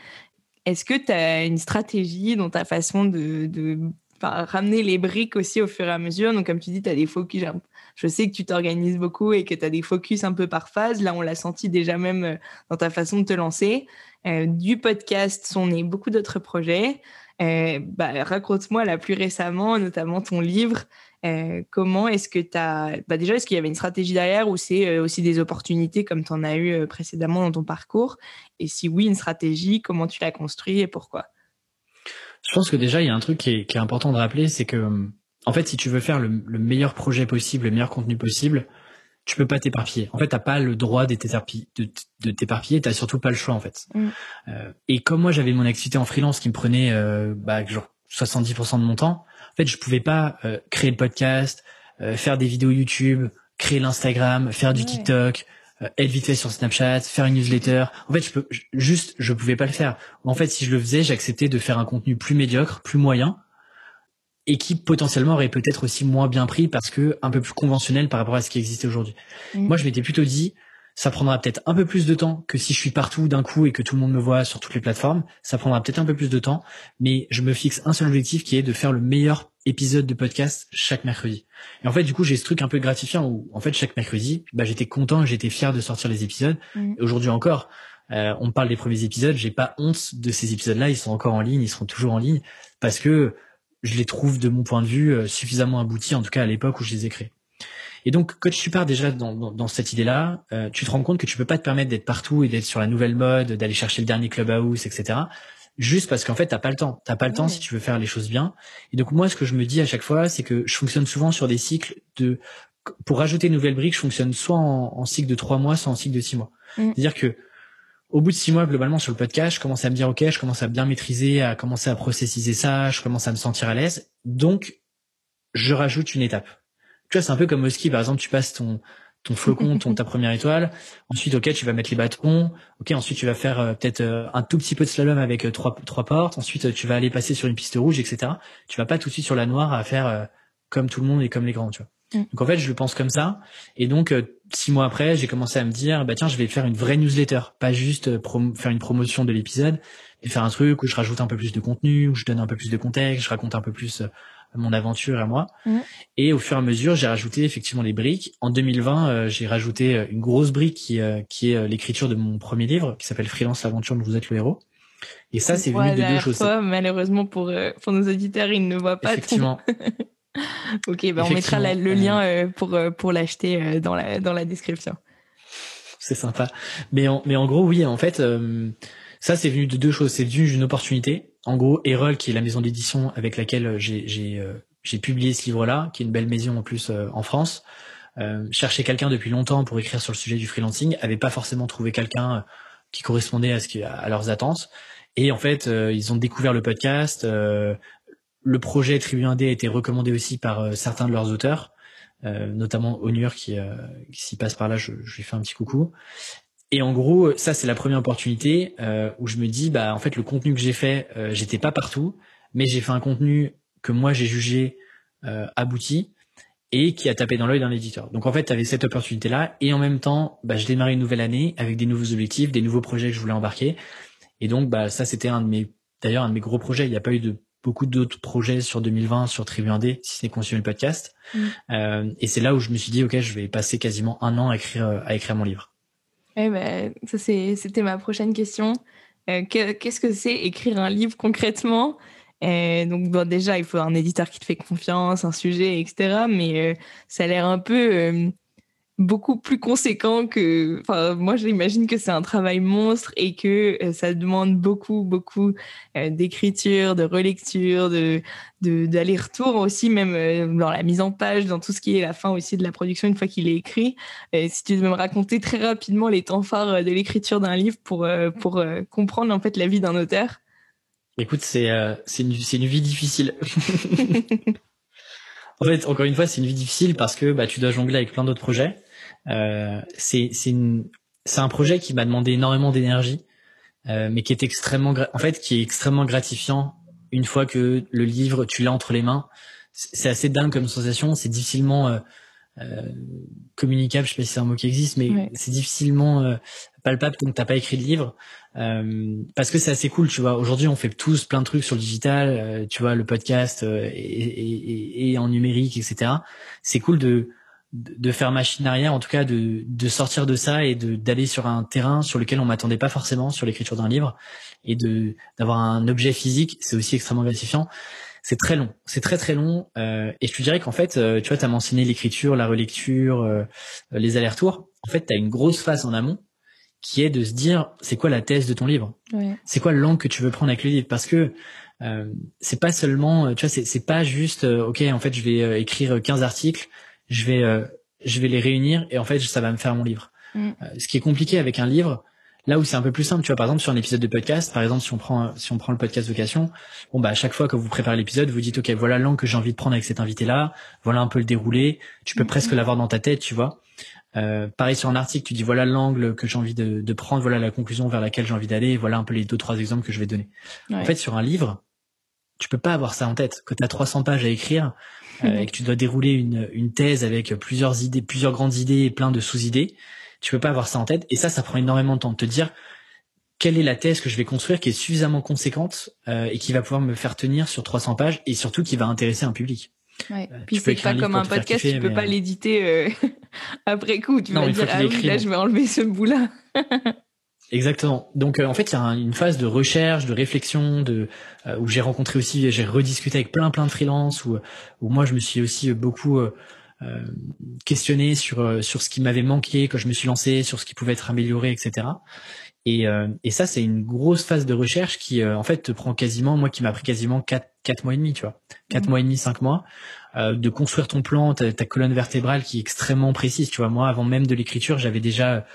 Est-ce que tu as une stratégie dans ta façon de, de ramener les briques aussi au fur et à mesure? Donc comme tu dis, tu as des focus. Je sais que tu t'organises beaucoup et que tu as des focus un peu par phase. Là, on l'a senti déjà même dans ta façon de te lancer. du podcast sont nés beaucoup d'autres projets. Euh, bah, raconte-moi la plus récemment, notamment ton livre. Euh, comment est-ce que tu as. Bah, déjà, est-ce qu'il y avait une stratégie derrière ou c'est euh, aussi des opportunités comme tu en as eu précédemment dans ton parcours? Et si oui, une stratégie, comment tu l'as construit et pourquoi? Je pense que déjà, il y a un truc qui est, important de rappeler c'est que, en fait, si tu veux faire le, meilleur projet possible, le meilleur contenu possible, tu peux pas t'éparpiller. En fait, t'as pas le droit de t'éparpiller. T'as surtout pas le choix en fait. Mm. Euh, et comme moi, j'avais mon activité en freelance qui me prenait euh, bah, genre 70% de mon temps. En fait, je pouvais pas euh, créer le podcast, faire des vidéos YouTube, créer l'Instagram, faire du TikTok, être vite fait sur Snapchat, faire une newsletter. En fait, je peux juste, je pouvais pas le faire. En fait, si je le faisais, j'acceptais de faire un contenu plus médiocre, plus moyen, et qui potentiellement aurait peut-être aussi moins bien pris parce que un peu plus conventionnel par rapport à ce qui existait aujourd'hui. Mm. Moi, je m'étais plutôt dit, ça prendra peut-être un peu plus de temps que si je suis partout d'un coup et que tout le monde me voit sur toutes les plateformes. Ça prendra peut-être un peu plus de temps, mais je me fixe un seul objectif qui est de faire le meilleur épisode de podcast chaque mercredi. Et en fait, du coup, j'ai ce truc un peu gratifiant où, en fait, chaque mercredi, bah, j'étais content, j'étais fier de sortir les épisodes. Mm. Et aujourd'hui encore, euh, on parle des premiers épisodes, j'ai pas honte de ces épisodes-là, ils sont encore en ligne, ils seront toujours en ligne parce que je les trouve de mon point de vue euh, suffisamment aboutis, en tout cas à l'époque où je les ai créés. Et donc, quand tu pars déjà dans, dans, cette idée-là, euh, tu te rends compte que tu peux pas te permettre d'être partout et d'être sur la nouvelle mode, d'aller chercher le dernier clubhouse, etc. Juste parce qu'en fait, t'as pas le temps. T'as pas le temps si tu veux faire les choses bien. Et donc moi, ce que je me dis à chaque fois, c'est que je fonctionne souvent sur des cycles de. Pour rajouter une nouvelle brique, je fonctionne soit en, cycle de trois mois, soit en cycle de six mois. Mm. C'est-à-dire que au bout de six mois, globalement, sur le podcast, je commence à me dire, OK, je commence à bien maîtriser, à commencer à processiser ça, je commence à me sentir à l'aise. Donc, je rajoute une étape. Tu vois, c'est un peu comme au ski, par exemple, tu passes ton, ton flocon, ton, ta première étoile. Ensuite, OK, tu vas mettre les bâtons. OK, ensuite, tu vas faire euh, peut-être euh, un tout petit peu de slalom avec euh, trois, trois portes. Ensuite, tu vas aller passer sur une piste rouge, etc. Tu vas pas tout de suite sur la noire à faire comme tout le monde et comme les grands, tu vois. Mm. Donc en fait, je le pense comme ça. Et donc euh, six mois après, j'ai commencé à me dire, bah tiens, je vais faire une vraie newsletter, pas juste euh, faire une promotion de l'épisode, mais faire un truc où je rajoute un peu plus de contenu, où je donne un peu plus de contexte, je raconte un peu plus euh, mon aventure à moi. Mm. Et au fur et à mesure, j'ai rajouté effectivement les briques. En 2020, j'ai rajouté une grosse brique qui, qui est l'écriture de mon premier livre, qui s'appelle Freelance l'aventure dont vous êtes le héros. Et ça, c'est venu de deux choses. malheureusement pour pour nos auditeurs, ils ne voient pas. Effectivement. ok, bah on mettra le lien euh, pour, euh, pour l'acheter euh, dans la, dans la description. C'est sympa. Mais en, mais en gros, oui, en fait, ça c'est venu de deux choses. C'est venu d'une opportunité. En gros, Erol, qui est la maison d'édition avec laquelle j'ai, j'ai, publié ce livre-là, qui est une belle maison en plus en France, cherchaient quelqu'un depuis longtemps pour écrire sur le sujet du freelancing, avaient pas forcément trouvé quelqu'un qui correspondait à ce qui, à leurs attentes. Et en fait, ils ont découvert le podcast. Le projet Tribu 1D a été recommandé aussi par certains de leurs auteurs. notamment Onur qui, qui s'y passe par là, je, je, lui fais un petit coucou. Et en gros, ça c'est la première opportunité euh, où je me dis, bah en fait le contenu que j'ai fait, euh, j'étais pas partout, mais j'ai fait un contenu que moi j'ai jugé euh, abouti et qui a tapé dans l'œil d'un éditeur. Donc en fait, tu avais cette opportunité là et en même temps, bah, je démarrais une nouvelle année avec des nouveaux objectifs, des nouveaux projets que je voulais embarquer. Et donc bah ça c'était un de mes d'ailleurs un de mes gros projets. Il n'y a pas eu de beaucoup d'autres projets sur 2020 sur Tribu 1D si c'est continuer le podcast. Mm. Euh, et c'est là où je me suis dit ok, je vais passer quasiment un an à écrire à écrire mon livre. Eh ben, ça c'était ma prochaine question. Euh, qu'est-ce que c'est écrire un livre concrètement? Et Donc bon, déjà, il faut un éditeur qui te fait confiance, un sujet, etc. Mais euh, ça a l'air un peu euh, beaucoup plus conséquent que. Enfin, moi, j'imagine que c'est un travail monstre et que euh, ça demande beaucoup, beaucoup euh, d'écriture, de relecture, de d'aller-retour aussi, même euh, dans la mise en page, dans tout ce qui est la fin aussi de la production une fois qu'il est écrit. si tu veux me raconter très rapidement les temps phares de l'écriture d'un livre pour pour comprendre en fait la vie d'un auteur. Écoute, c'est c'est une une vie difficile. en fait, encore une fois, c'est une vie difficile parce que bah tu dois jongler avec plein d'autres projets. Euh, c'est un projet qui m'a demandé énormément d'énergie, euh, mais qui est extrêmement en fait qui est extrêmement gratifiant une fois que le livre tu l'as entre les mains. C'est assez dingue comme sensation. C'est difficilement euh, euh, communicable, je sais pas si c'est un mot qui existe, mais c'est difficilement euh, palpable tant que t'as pas écrit de livre, euh, parce que c'est assez cool, tu vois. Aujourd'hui, on fait tous plein de trucs sur le digital, tu vois, le podcast et, et, et, en numérique, etc. C'est cool de de faire machine arrière, en tout cas de, de sortir de ça et de d'aller sur un terrain sur lequel on m'attendait pas forcément sur l'écriture d'un livre et de d'avoir un objet physique, c'est aussi extrêmement gratifiant. C'est très long, c'est très très long euh, et je te dirais qu'en fait, euh, tu vois, tu as mentionné l'écriture, la relecture, euh, les allers-retours. En fait, tu as une grosse phase en amont qui est de se dire c'est quoi la thèse de ton livre? C'est quoi l'angle que tu veux prendre avec le livre? Parce que euh, c'est pas seulement, tu vois, c'est, c'est pas juste, ok, en fait, je vais écrire 15 articles, je vais euh, je vais les réunir et en fait ça va me faire mon livre. Mm. Euh, ce qui est compliqué avec un livre, là où c'est un peu plus simple, tu vois par exemple sur un épisode de podcast, par exemple si on prend si on prend le podcast vocation, bon bah à chaque fois que vous préparez l'épisode, vous dites OK, voilà l'angle que j'ai envie de prendre avec cet invité là, voilà un peu le déroulé, tu peux mm. presque l'avoir dans ta tête, tu vois. Euh, pareil sur un article, tu dis voilà l'angle que j'ai envie de, de, prendre, voilà la conclusion vers laquelle j'ai envie d'aller, voilà un peu les deux trois exemples que je vais donner. En fait, sur un livre, tu peux pas avoir ça en tête. Quand tu as 300 pages à écrire, euh, et que tu dois dérouler une, une thèse avec plusieurs idées, plusieurs grandes idées et plein de sous-idées, tu peux pas avoir ça en tête. Et ça, ça prend énormément de temps de te dire quelle est la thèse que je vais construire qui est suffisamment conséquente euh, et qui va pouvoir me faire tenir sur 300 pages et surtout qui va intéresser un public. Ouais. Euh, Puis c'est pas comme un podcast, tu peux pas l'éditer après coup. Tu vas dire ah oui, là je vais enlever ce bout là. Exactement. Donc euh, en fait, il y a une phase de recherche, de réflexion, de euh, où j'ai rencontré aussi, j'ai rediscuté avec plein plein de freelances, où, où moi je me suis aussi beaucoup euh, questionné sur sur ce qui m'avait manqué quand je me suis lancé, sur ce qui pouvait être amélioré, etc. Et, et ça, c'est une grosse phase de recherche qui en fait te prend quasiment, moi qui m'a pris quasiment quatre quatre mois et demi, tu vois, quatre mmh. mois et demi, cinq mois, de construire ton plan, ta, ta, colonne vertébrale qui est extrêmement précise, tu vois. Moi, avant même de l'écriture, j'avais déjà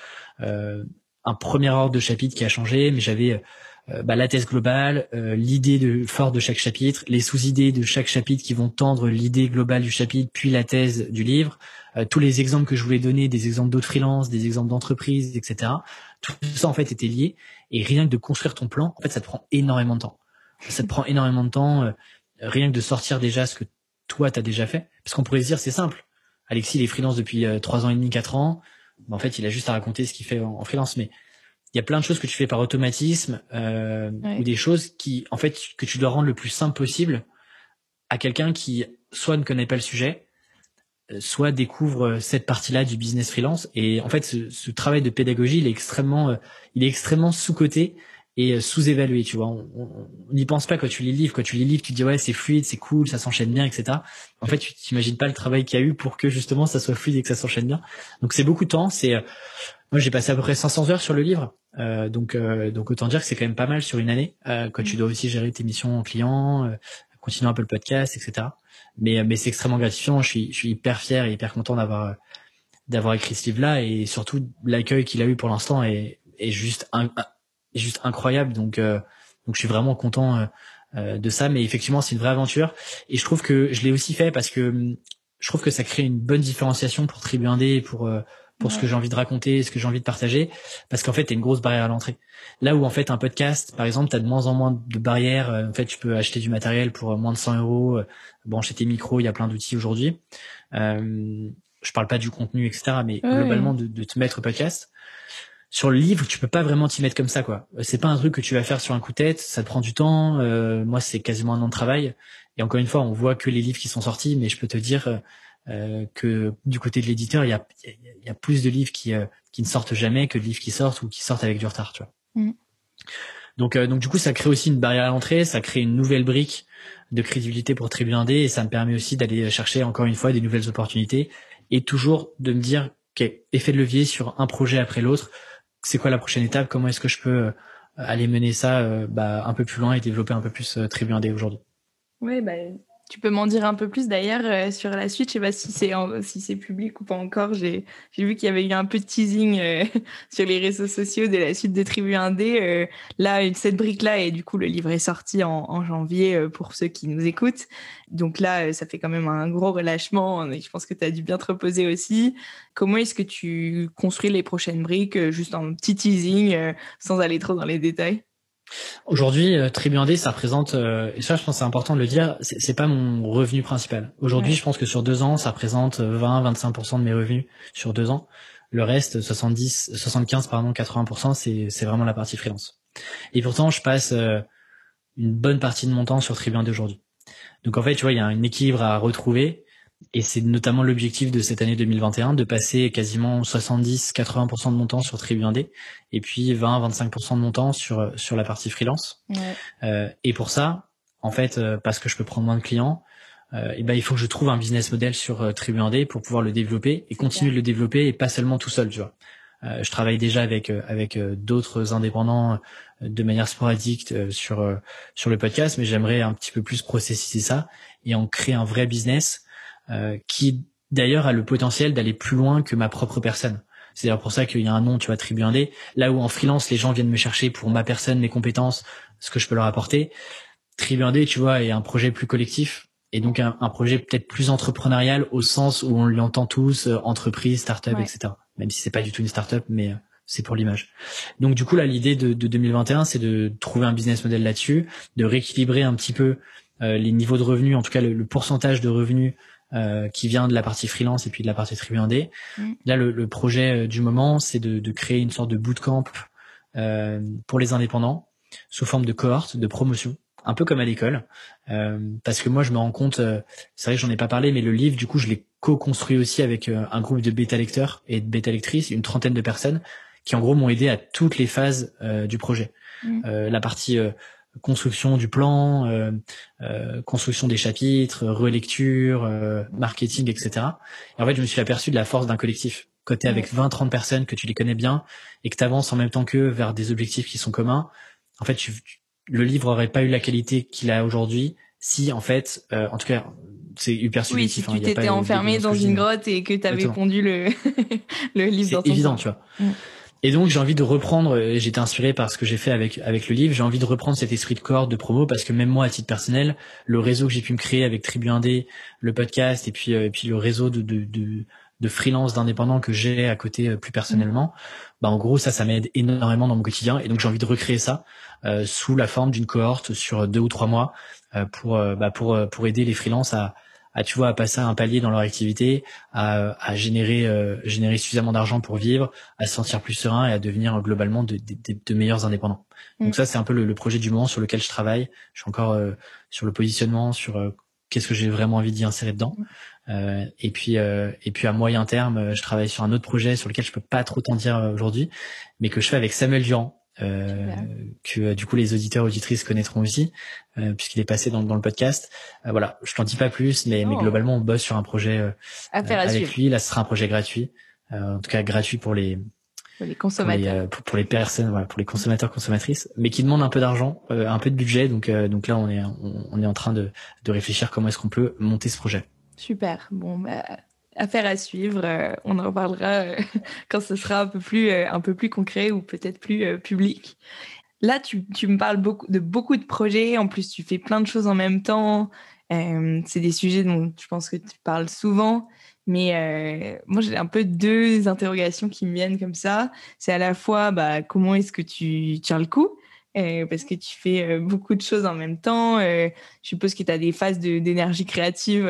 euh, un premier ordre de chapitre qui a changé, mais j'avais euh, bah, la thèse globale, euh, l'idée de fort de chaque chapitre, les sous-idées de chaque chapitre qui vont tendre l'idée globale du chapitre, puis la thèse du livre, euh, tous les exemples que je voulais donner, des exemples d'autres freelances, des exemples d'entreprises, etc. Tout ça en fait était lié, et rien que de construire ton plan, en fait, ça te prend énormément de temps. Ça te prend énormément de temps, rien que de sortir déjà ce que toi t'as déjà fait, parce qu'on pourrait se dire c'est simple. Alexis, il est freelance depuis trois ans et demi, quatre ans en fait, il a juste à raconter ce qu'il fait en, freelance. Mais il y a plein de choses que tu fais par automatisme euh, ou des choses qui, en fait, que tu dois rendre le plus simple possible à quelqu'un qui soit ne connaît pas le sujet, euh, soit découvre cette partie-là du business freelance. Et en fait, ce, ce travail de pédagogie, il est extrêmement, euh, il est extrêmement sous-coté et sous-évalué, tu vois. On n'y pense pas quand tu lis le livre. Quand tu lis le livre, tu te dis ouais, c'est fluide, c'est cool, ça s'enchaîne bien, etc. En fait, tu t'imagines pas le travail qu'il y a eu pour que justement ça soit fluide et que ça s'enchaîne bien. Donc c'est beaucoup de temps. C'est euh, moi j'ai passé à peu près 500 heures sur le livre, euh, donc euh, donc autant dire que c'est quand même pas mal sur une année. Euh, quand tu dois aussi gérer tes missions en client, euh, continuer un peu le podcast, etc. Mais mais c'est extrêmement gratifiant. Je suis je suis hyper fier et hyper content d'avoir d'avoir écrit ce livre-là et surtout l'accueil qu'il a eu pour l'instant est, est juste juste incroyable. Donc donc je suis vraiment content de ça. Mais effectivement, c'est une vraie aventure et je trouve que je l'ai aussi fait parce que je trouve que ça crée une bonne différenciation pour Tribu Indé et pour pour ce que j'ai envie de raconter, ce que j'ai envie de partager, parce qu'en fait, t'as une grosse barrière à l'entrée. Là où en fait un podcast, par exemple, t'as de moins en moins de barrières. Euh, en fait, tu peux acheter du matériel pour euh, moins de 100 euros, euh, brancher tes micros. Il y a plein d'outils aujourd'hui. Euh, je parle pas du contenu, etc., mais globalement de, de, te mettre au podcast. Sur le livre, tu peux pas vraiment t'y mettre comme ça, quoi. C'est pas un truc que tu vas faire sur un coup de tête. Ça te prend du temps. moi, c'est quasiment un an de travail. Et encore une fois, on voit que les livres qui sont sortis, mais je peux te dire euh, que du côté de l'éditeur, il y a, y a, plus de livres qui, euh, qui ne sortent jamais que de livres qui sortent ou qui sortent avec du retard, tu vois. Mm. Donc, euh, donc du coup, ça crée aussi une barrière à l'entrée, ça crée une nouvelle brique de crédibilité pour Tribu Indé et ça me permet aussi d'aller chercher encore une fois des nouvelles opportunités et toujours de me dire, ok, effet de levier sur un projet après l'autre. C'est quoi la prochaine étape? Comment est-ce que je peux aller mener ça bah, un peu plus loin et développer un peu plus Tribu Indé aujourd'hui? Oui, bah, tu peux m'en dire un peu plus d'ailleurs euh, sur la suite. Je sais pas si c'est si c'est public ou pas encore. J'ai vu qu'il y avait eu un peu de teasing euh, sur les réseaux sociaux de la suite de Tribu 1D. Euh, là, cette brique là et du coup le livre est sorti en, janvier pour ceux qui nous écoutent. Donc là, ça fait quand même un gros relâchement. Je pense que tu as dû bien te reposer aussi. Comment est-ce que tu construis les prochaines briques juste en petit teasing sans aller trop dans les détails? Aujourd'hui, euh, Tribu ça représente, euh, et ça je pense c'est important de le dire, c'est pas mon revenu principal. Aujourd'hui, je pense que sur deux ans, ça représente 20-25% de mes revenus sur deux ans. Le reste, 70, 75, pardon, 80%, c'est c'est vraiment la partie freelance. Et pourtant, je passe euh, une bonne partie de mon temps sur Tribu aujourd'hui. Donc en fait, tu vois, il y a un équilibre à retrouver et c'est notamment l'objectif de cette année 2021 de passer quasiment 70-80% de mon temps sur Tribu 1D et puis 20-25% de mon temps sur sur la partie freelance. Ouais. Euh, et pour ça, en fait, euh, parce que je peux prendre moins de clients, euh, et ben il faut que je trouve un business model sur euh, Tribu 1D pour pouvoir le développer et continuer de le développer et pas seulement tout seul, tu vois. Euh, je travaille déjà avec avec d'autres indépendants de manière sporadique sur sur le podcast, mais j'aimerais un petit peu plus processiser ça et en créer un vrai business euh, qui d'ailleurs a le potentiel d'aller plus loin que ma propre personne. C'est d'ailleurs pour ça qu'il y a un nom, tu vois, Tribu Indé. Là où en freelance, les gens viennent me chercher pour ma personne, mes compétences, ce que je peux leur apporter. Tribu Indé, tu vois, est un projet plus collectif et donc un, projet peut-être plus entrepreneurial au sens où on l'entend tous, euh, entreprise, start-up, etc. Même si c'est pas du tout une start-up, mais euh, c'est pour l'image. Donc du coup là, l'idée de, de 2021, c'est de trouver un business model là-dessus, de rééquilibrer un petit peu les niveaux de revenus, en tout cas le, le pourcentage de revenus euh, qui vient de la partie freelance et puis de la partie tribu 1D. Mm. Là, le, le, projet euh, du moment, c'est de, de, créer une sorte de bootcamp euh, pour les indépendants sous forme de cohorte, de promotion, un peu comme à l'école. Euh, parce que moi, je me rends compte, euh, c'est vrai que j'en ai pas parlé, mais le livre, du coup, je l'ai co-construit aussi avec un groupe de bêta lecteurs et de bêta lectrices, une trentaine de personnes qui en gros m'ont aidé à toutes les phases du projet. Mm. la partie construction du plan, euh, euh, construction des chapitres, relecture, euh, marketing, etc. Et en fait, je me suis aperçu de la force d'un collectif. Côté avec 20-30 personnes que tu les connais bien et que tu avances en même temps qu'eux vers des objectifs qui sont communs, en fait, le livre aurait pas eu la qualité qu'il a aujourd'hui si, en fait, en tout cas, c'est hyper subjectif. Oui, si tu hein, t'étais enfermé dans une grotte et que tu avais pondu le, le livre dans ton évident, tu vois. Mm. Et donc j'ai envie de reprendre, j'étais inspiré par ce que j'ai fait avec avec le livre, j'ai envie de reprendre cet esprit de corde de promo parce que même moi à titre personnel, le réseau que j'ai pu me créer avec Tribu 1D, le podcast et puis euh, et puis le réseau de de de, freelance d'indépendants que j'ai à côté euh, plus personnellement, bah en gros ça ça m'aide énormément dans mon quotidien et donc j'ai envie de recréer ça euh, sous la forme d'une cohorte sur deux ou trois mois pour bah pour pour aider les freelances à à tu vois à passer un palier dans leur activité, à, à générer euh, générer suffisamment d'argent pour vivre, à se sentir plus serein et à devenir globalement de, de, de meilleurs indépendants. Donc mm. ça c'est un peu le, le, projet du moment sur lequel je travaille. Je suis encore euh, sur le positionnement, sur euh, qu'est-ce que j'ai vraiment envie d'y insérer dedans. Mm. et puis et puis à moyen terme, je travaille sur un autre projet sur lequel je peux pas trop t'en dire aujourd'hui, mais que je fais avec Samuel Durand, euh, que euh, du coup les auditeurs auditrices connaîtront aussi euh, puisqu'il est passé dans, dans le podcast. Euh, voilà, je t'en dis pas plus, mais, mais, oh. globalement on bosse sur un projet euh, avec lui. Là, ce sera un projet gratuit, en tout cas gratuit pour les pour les consommateurs, pour les, personnes, voilà, pour les consommateurs consommatrices, mais qui demande un peu d'argent, un peu de budget. Donc donc là on est on, est en train de de réfléchir comment est-ce qu'on peut monter ce projet. Super. Bon, bah, affaire à suivre. on en reparlera quand ce sera un peu plus, un peu plus concret ou peut-être plus public. Là, tu, tu, me parles beaucoup, de beaucoup de projets. En plus, tu fais plein de choses en même temps. c'est des sujets dont je pense que tu parles souvent. Mais euh, moi, j'ai un peu deux interrogations qui me viennent comme ça. C'est à la fois bah, comment est-ce que tu tiens le coup euh, parce que tu fais euh, beaucoup de choses en même temps. je suppose que tu as des phases d'énergie créative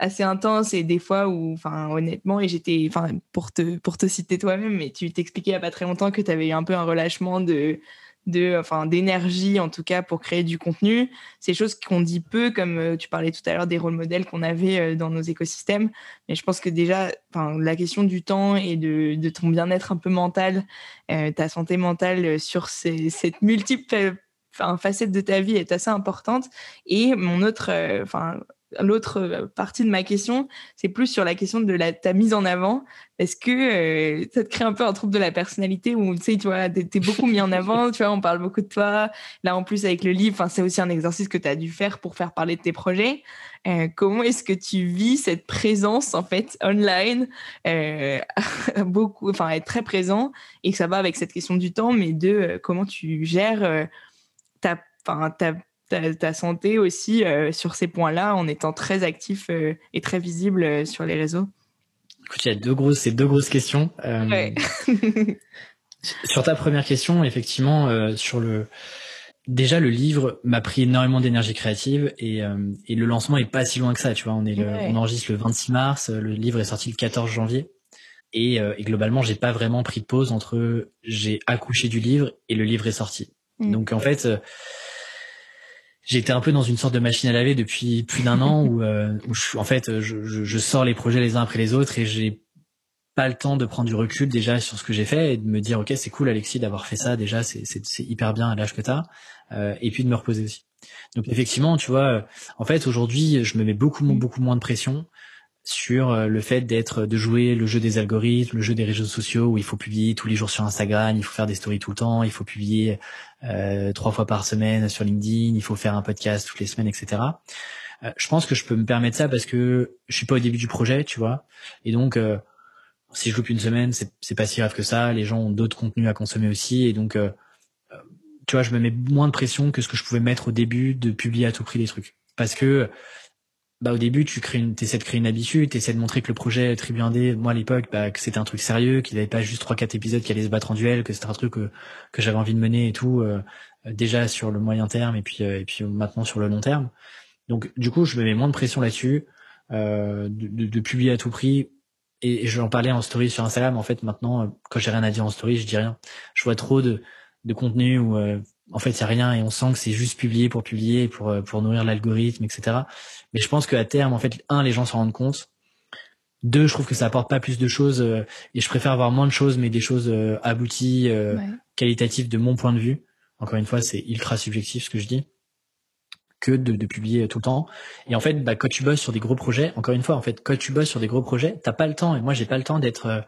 assez intenses et des fois où, enfin, honnêtement, et j'étais, enfin, pour te, pour te citer toi-même, mais tu t'expliquais il n'y a pas très longtemps que tu avais eu un peu un relâchement de, de, enfin, d'énergie en tout cas pour créer du contenu. C'est choses qu'on dit peu, comme euh, tu parlais tout à l'heure des rôles modèles qu'on avait euh, dans nos écosystèmes. Mais je pense que déjà, enfin, la question du temps et de, de ton bien-être un peu mental, euh, ta santé mentale sur cette multiple enfin, facette de ta vie est assez importante. Et mon autre, enfin, l'autre euh, partie de ma question, c'est plus sur la question de la, ta mise en avant. Est-ce que euh, ça te crée un peu un trouble de la personnalité où tu sais, tu vois, t'es, beaucoup mis en avant, tu vois, on parle beaucoup de toi. Là, en plus, avec le livre, c'est aussi un exercice que tu as dû faire pour faire parler de tes projets. Euh, comment est-ce que tu vis cette présence, en fait, online, beaucoup, enfin, être très présent et que ça va avec cette question du temps, mais de comment tu gères ta, enfin, ta ta, santé aussi euh, sur ces points-là en étant très actif euh, et très visible euh, sur les réseaux Écoute, il y a deux grosses, c'est deux grosses questions. sur ta première question, effectivement, sur le déjà le livre m'a pris énormément d'énergie créative et, et le lancement est pas si loin que ça. Tu vois, on est on enregistre le 26 mars, le livre est sorti le 14 janvier. Et, et globalement, j'ai pas vraiment pris de pause entre j'ai accouché du livre et le livre est sorti. Mm. Donc en fait, j'étais un peu dans une sorte de machine à laver depuis plus d'un an où, euh, où je, en fait je, je, sors les projets les uns après les autres et j'ai pas le temps de prendre du recul déjà sur ce que j'ai fait et de me dire ok c'est cool Alexis d'avoir fait ça déjà c'est hyper bien à l'âge que t'as euh, et puis de me reposer aussi. Donc effectivement tu vois en fait aujourd'hui je me mets beaucoup beaucoup moins de pression sur euh, le fait d'être de jouer le jeu des algorithmes, le jeu des réseaux sociaux où il faut publier tous les jours sur Instagram, il faut faire des stories tout le temps, il faut publier euh, trois fois par semaine sur LinkedIn, il faut faire un podcast toutes les semaines, etc. Euh, je pense que je peux me permettre ça parce que je suis pas au début du projet, tu vois, et donc euh, si je loupe une semaine, c'est pas si grave que ça. Les gens ont d'autres contenus à consommer aussi, et donc tu vois, je me mets moins de pression que ce que je pouvais mettre au début de publier à tout prix des trucs, parce que bah au début tu crées une t'essaies de créer une habitude t'essaies de montrer que le projet Tribu Indé moi à l'époque bah que c'était un truc sérieux qu'il avait pas juste trois quatre épisodes qui allaient se battre en duel que c'était un truc que, que j'avais envie de mener et tout euh, déjà sur le moyen terme et puis euh, et puis maintenant sur le long terme. Donc du coup je me mets moins de pression là-dessus euh, de, de, publier à tout prix et, et j'en parlais en story sur Instagram. En fait maintenant quand j'ai rien à dire en story je dis rien. Je vois trop de de contenu où en fait, il y a rien et on sent que c'est juste publié pour publier, pour euh, pour nourrir l'algorithme, etc. Mais je pense qu'à terme, en fait, un, les gens s'en rendent compte. Deux, je trouve que ça apporte pas plus de choses euh, et je préfère avoir moins de choses, mais des choses euh, abouties, qualitatives de mon point de vue. Encore une fois, c'est ultra subjectif ce que je dis que de, de, publier tout le temps. Et en fait, bah, quand tu bosses sur des gros projets, encore une fois, en fait, quand tu bosses sur des gros projets, t'as pas le temps. Et moi, j'ai pas le temps d'être,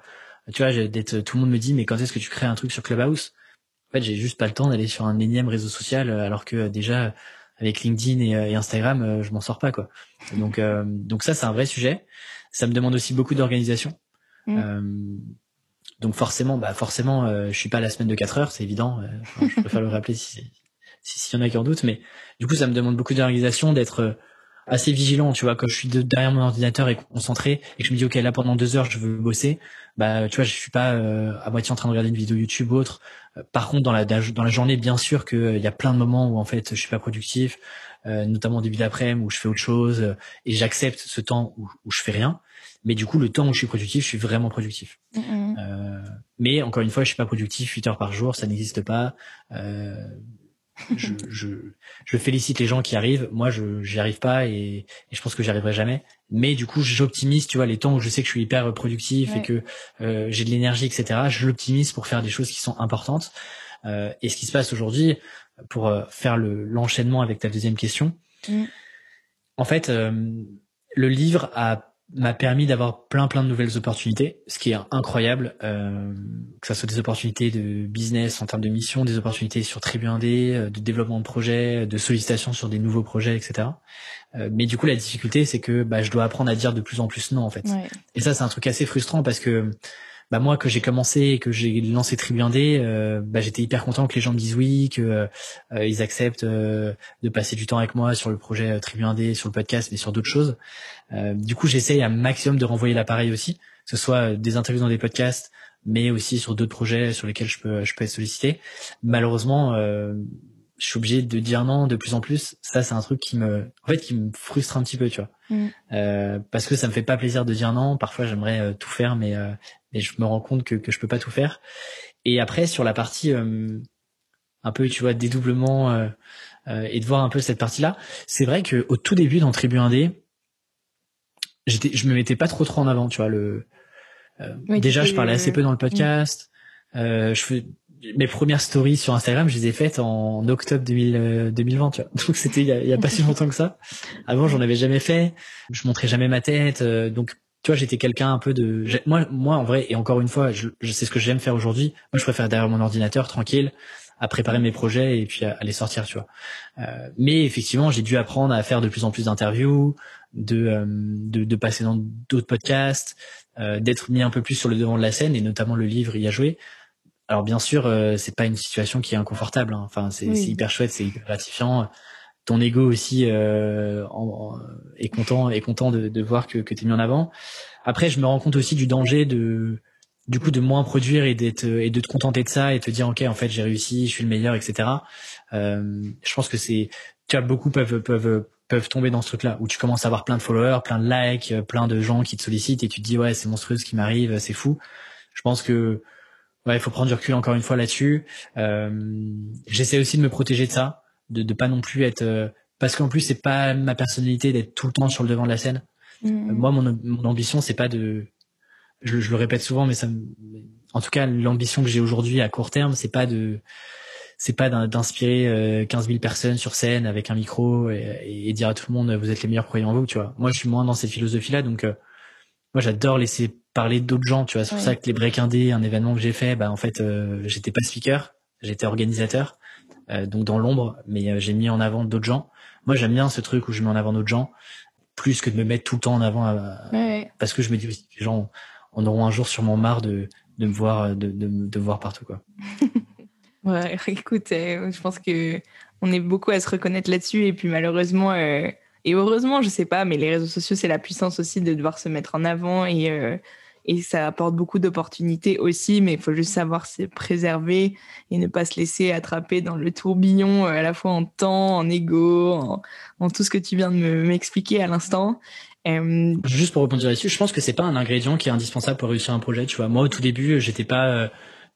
tu vois, d'être. Tout le monde me dit, mais quand est-ce que tu crées un truc sur Clubhouse? En fait, j'ai juste pas le temps d'aller sur un énième réseau social euh, alors que euh, déjà avec LinkedIn et, euh, Instagram, je m'en sors pas quoi. Donc donc ça c'est un vrai sujet. Ça me demande aussi beaucoup d'organisation. Mm. donc forcément, bah forcément, je suis pas à la semaine de 4 heures, c'est évident. je préfère le rappeler si s'il y en a qui en doutent, mais du coup ça me demande beaucoup d'organisation, d'être assez vigilant, tu vois, quand je suis derrière mon ordinateur et concentré et que je me dis ok là pendant deux heures je veux bosser, bah tu vois je suis pas euh, à moitié en train de regarder une vidéo YouTube ou autre. Euh, par contre dans la dans la journée bien sûr qu'il euh, y a plein de moments où en fait je suis pas productif, notamment au début d'après-midi où je fais autre chose et j'accepte ce temps où, où je fais rien. Mais du coup le temps où je suis productif je suis vraiment productif. Mm-hmm. mais encore une fois je suis pas productif 8 heures par jour ça n'existe pas je, je, je, félicite les gens qui arrivent. Moi, je j'y arrive pas et, et, je pense que j'y arriverai jamais. Mais du coup, j'optimise, tu vois, les temps où je sais que je suis hyper productif et que euh, j'ai de l'énergie, etc. Je l'optimise pour faire des choses qui sont importantes. Euh, et ce qui se passe aujourd'hui, pour euh, faire le l'enchaînement avec ta deuxième question, mm. en fait, euh, le livre a m'a permis d'avoir plein plein de nouvelles opportunités, ce qui est incroyable, euh, que ça soit des opportunités de business en termes de mission, des opportunités sur Tribu 1D, euh, de développement de projets, de sollicitation sur des nouveaux projets, etc. Euh, mais du coup, la difficulté, c'est que bah, je dois apprendre à dire de plus en plus non, en fait. Et ça, c'est un truc assez frustrant parce que bah moi que j'ai commencé et que j'ai lancé Tribu euh, bah j'étais hyper content que les gens me disent oui, que euh, ils acceptent euh, de passer du temps avec moi sur le projet euh, Tribu sur le podcast, mais sur d'autres choses. du coup, j'essaye un maximum de renvoyer l'appareil aussi, que ce soit des interviews dans des podcasts, mais aussi sur d'autres projets sur lesquels je peux je peux être sollicité. Malheureusement, je suis obligé de dire non de plus en plus. Ça, c'est un truc qui me, en fait, qui me frustre un petit peu, tu vois, mm. euh, parce que ça me fait pas plaisir de dire non. Parfois, j'aimerais euh, tout faire, mais euh, mais je me rends compte que que je peux pas tout faire. Et après, sur la partie euh, un peu, tu vois, dédoublement et de voir un peu cette partie-là, c'est vrai que au tout début dans Tribu 1D, j'étais, je me mettais pas trop trop en avant, tu vois. Le déjà, je parlais assez peu dans le podcast. je fais mes premières stories sur Instagram, je les ai faites en octobre 2000, 2020, euh, tu vois. Donc c'était il y a, pas si longtemps que ça. Avant, j'en avais jamais fait. Je montrais jamais ma tête. Euh, donc tu vois, j'étais quelqu'un un peu de moi moi en vrai et encore une fois, je, je sais ce que j'aime faire aujourd'hui. Moi, je préfère derrière mon ordinateur tranquille à préparer mes projets et puis à, les sortir, tu vois. Euh, mais effectivement, j'ai dû apprendre à faire de plus en plus d'interviews, de, euh, de, de passer dans d'autres podcasts, d'être mis un peu plus sur le devant de la scène et notamment le livre y a joué. Alors bien sûr, euh, c'est pas une situation qui est inconfortable. Hein. Enfin, c'est hyper chouette, c'est hyper gratifiant. Ton ego aussi euh, est content, est content de, voir que, que tu es mis en avant. Après, je me rends compte aussi du danger de du coup de moins produire et d'être et de te contenter de ça et te dire ok en fait j'ai réussi, je suis le meilleur, etc. Euh, je pense que c'est tu beaucoup peuvent peuvent peuvent tomber dans ce truc-là où tu commences à avoir plein de followers, plein de likes, plein de gens qui te sollicitent et tu te dis ouais c'est monstrueux ce qui m'arrive, c'est fou. Je pense que ouais, il faut prendre du recul encore une fois là-dessus. Euh, J'essaie aussi de me protéger de ça, de de pas non plus être euh, parce qu'en plus c'est pas ma personnalité d'être tout le temps sur le devant de la scène. Mm. Euh, moi, mon, mon ambition c'est pas de, je, je, le répète souvent, mais ça, en tout cas, l'ambition que j'ai aujourd'hui à court terme, c'est pas de, c'est pas d'inspirer euh, 15 000 personnes sur scène avec un micro et, et, dire à tout le monde vous êtes les meilleurs croyants en vous, tu vois. Moi, je suis moins dans cette philosophie-là, donc euh, moi j'adore laisser parler d'autres gens tu vois c'est pour ça que les break indé un événement que j'ai fait bah en fait euh, j'étais pas speaker j'étais organisateur euh, donc dans l'ombre mais euh, j'ai mis en avant d'autres gens. Moi j'aime bien ce truc où je mets en avant d'autres gens plus que de me mettre tout le temps en avant parce que je me dis aussi les gens en auront un jour sûrement marre de de me voir de de, de me voir partout quoi. Ouais écoute je pense que on est beaucoup à se reconnaître là-dessus et puis malheureusement et heureusement, je sais pas, mais les réseaux sociaux, c'est la puissance aussi de devoir se mettre en avant et, euh, et ça apporte beaucoup d'opportunités aussi, mais il faut juste savoir se préserver et ne pas se laisser attraper dans le tourbillon euh, à la fois en temps, en ego, en, tout ce que tu viens de m'expliquer à l'instant. Euh... Juste pour répondre là-dessus, je pense que c'est pas un ingrédient qui est indispensable pour réussir un projet. Tu vois, moi au tout début, j'étais pas euh,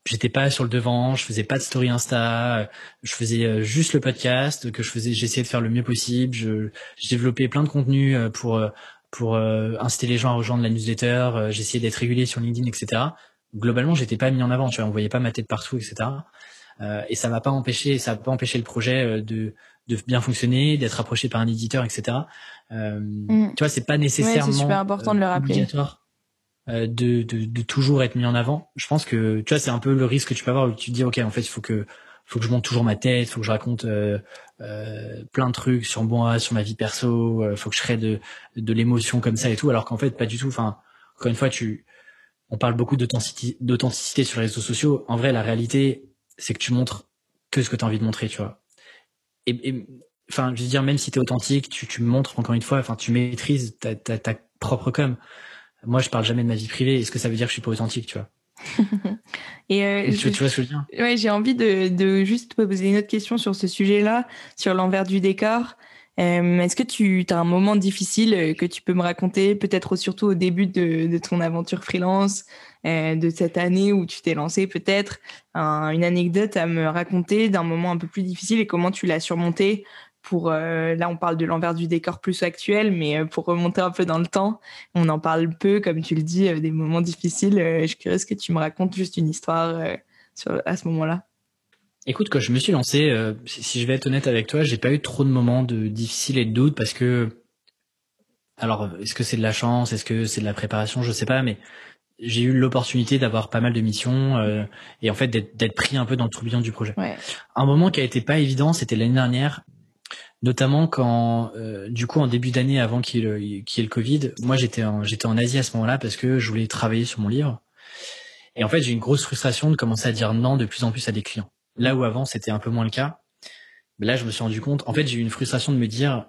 j'étais pas sur le devant, je faisais pas de story Insta, je faisais euh, juste le podcast que je faisais, j'essayais de faire le mieux possible. Je, je développais plein de contenus euh, pour euh, pour inciter les gens à rejoindre la newsletter. J'essayais d'être régulier sur LinkedIn, etc. Globalement, j'étais pas mis en avant, tu vois, on voyait pas ma tête partout, etc. et ça m'a pas empêché, ça a pas empêché le projet de de bien fonctionner, d'être approché par un éditeur, etc. Mm. Tu vois, c'est pas nécessairement ouais, super important de le rappeler. obligatoire euh, de, de, de, toujours être mis en avant. Je pense que tu vois c'est un peu le risque que tu peux avoir où tu te dis ok en fait il faut que faut que je monte toujours ma tête, faut que je raconte euh, euh, plein de trucs sur moi, sur ma vie perso, euh, faut que je crée de de l'émotion comme ça et tout alors qu'en fait pas du tout. Enfin encore une fois tu on parle beaucoup d'authenticité sur les réseaux sociaux. En vrai la réalité c'est que tu montres que ce que tu as envie de montrer, tu vois. Et, enfin je veux dire même si tu es authentique, tu tu montres encore une fois, enfin tu maîtrises ta, ta, ta propre com moi je parle jamais de ma vie privée est-ce que ça veut dire que je suis pas authentique tu vois? et euh, tu, vois ce que je veux dire? Ouais j'ai envie de, de juste poser une autre question sur ce sujet là sur l'envers du décor. Euh, est-ce que tu as un moment difficile euh, que tu peux me raconter peut-être surtout au début de, de ton aventure freelance euh, de cette année où tu t'es lancé peut-être une anecdote à me raconter d'un moment un peu plus difficile et comment tu l'as surmonté pour euh, là on parle de l'envers du décor plus actuel mais euh, pour remonter un peu dans le temps on en parle peu comme tu le dis euh, des moments difficiles je suis curieuse que tu me racontes juste une histoire sur, à ce moment-là écoute quand je me suis lancé si, je vais être honnête avec toi j'ai pas eu trop de moments de difficiles et de doutes parce que alors est-ce que c'est de la chance, est-ce que c'est de la préparation, je sais pas, mais j'ai eu l'opportunité d'avoir pas mal de missions euh, et en fait d'être pris un peu dans le tourbillon du projet. Ouais. Un moment qui a été pas évident, c'était l'année dernière, notamment quand euh, du coup en début d'année avant qu'il y, ait le Covid, moi j'étais en, j'étais en Asie à ce moment-là parce que je voulais travailler sur mon livre. Et en fait, j'ai une grosse frustration de commencer à dire non de plus en plus à des clients. Là où avant c'était un peu moins le cas, là je me suis rendu compte. En fait, j'ai eu une frustration de me dire,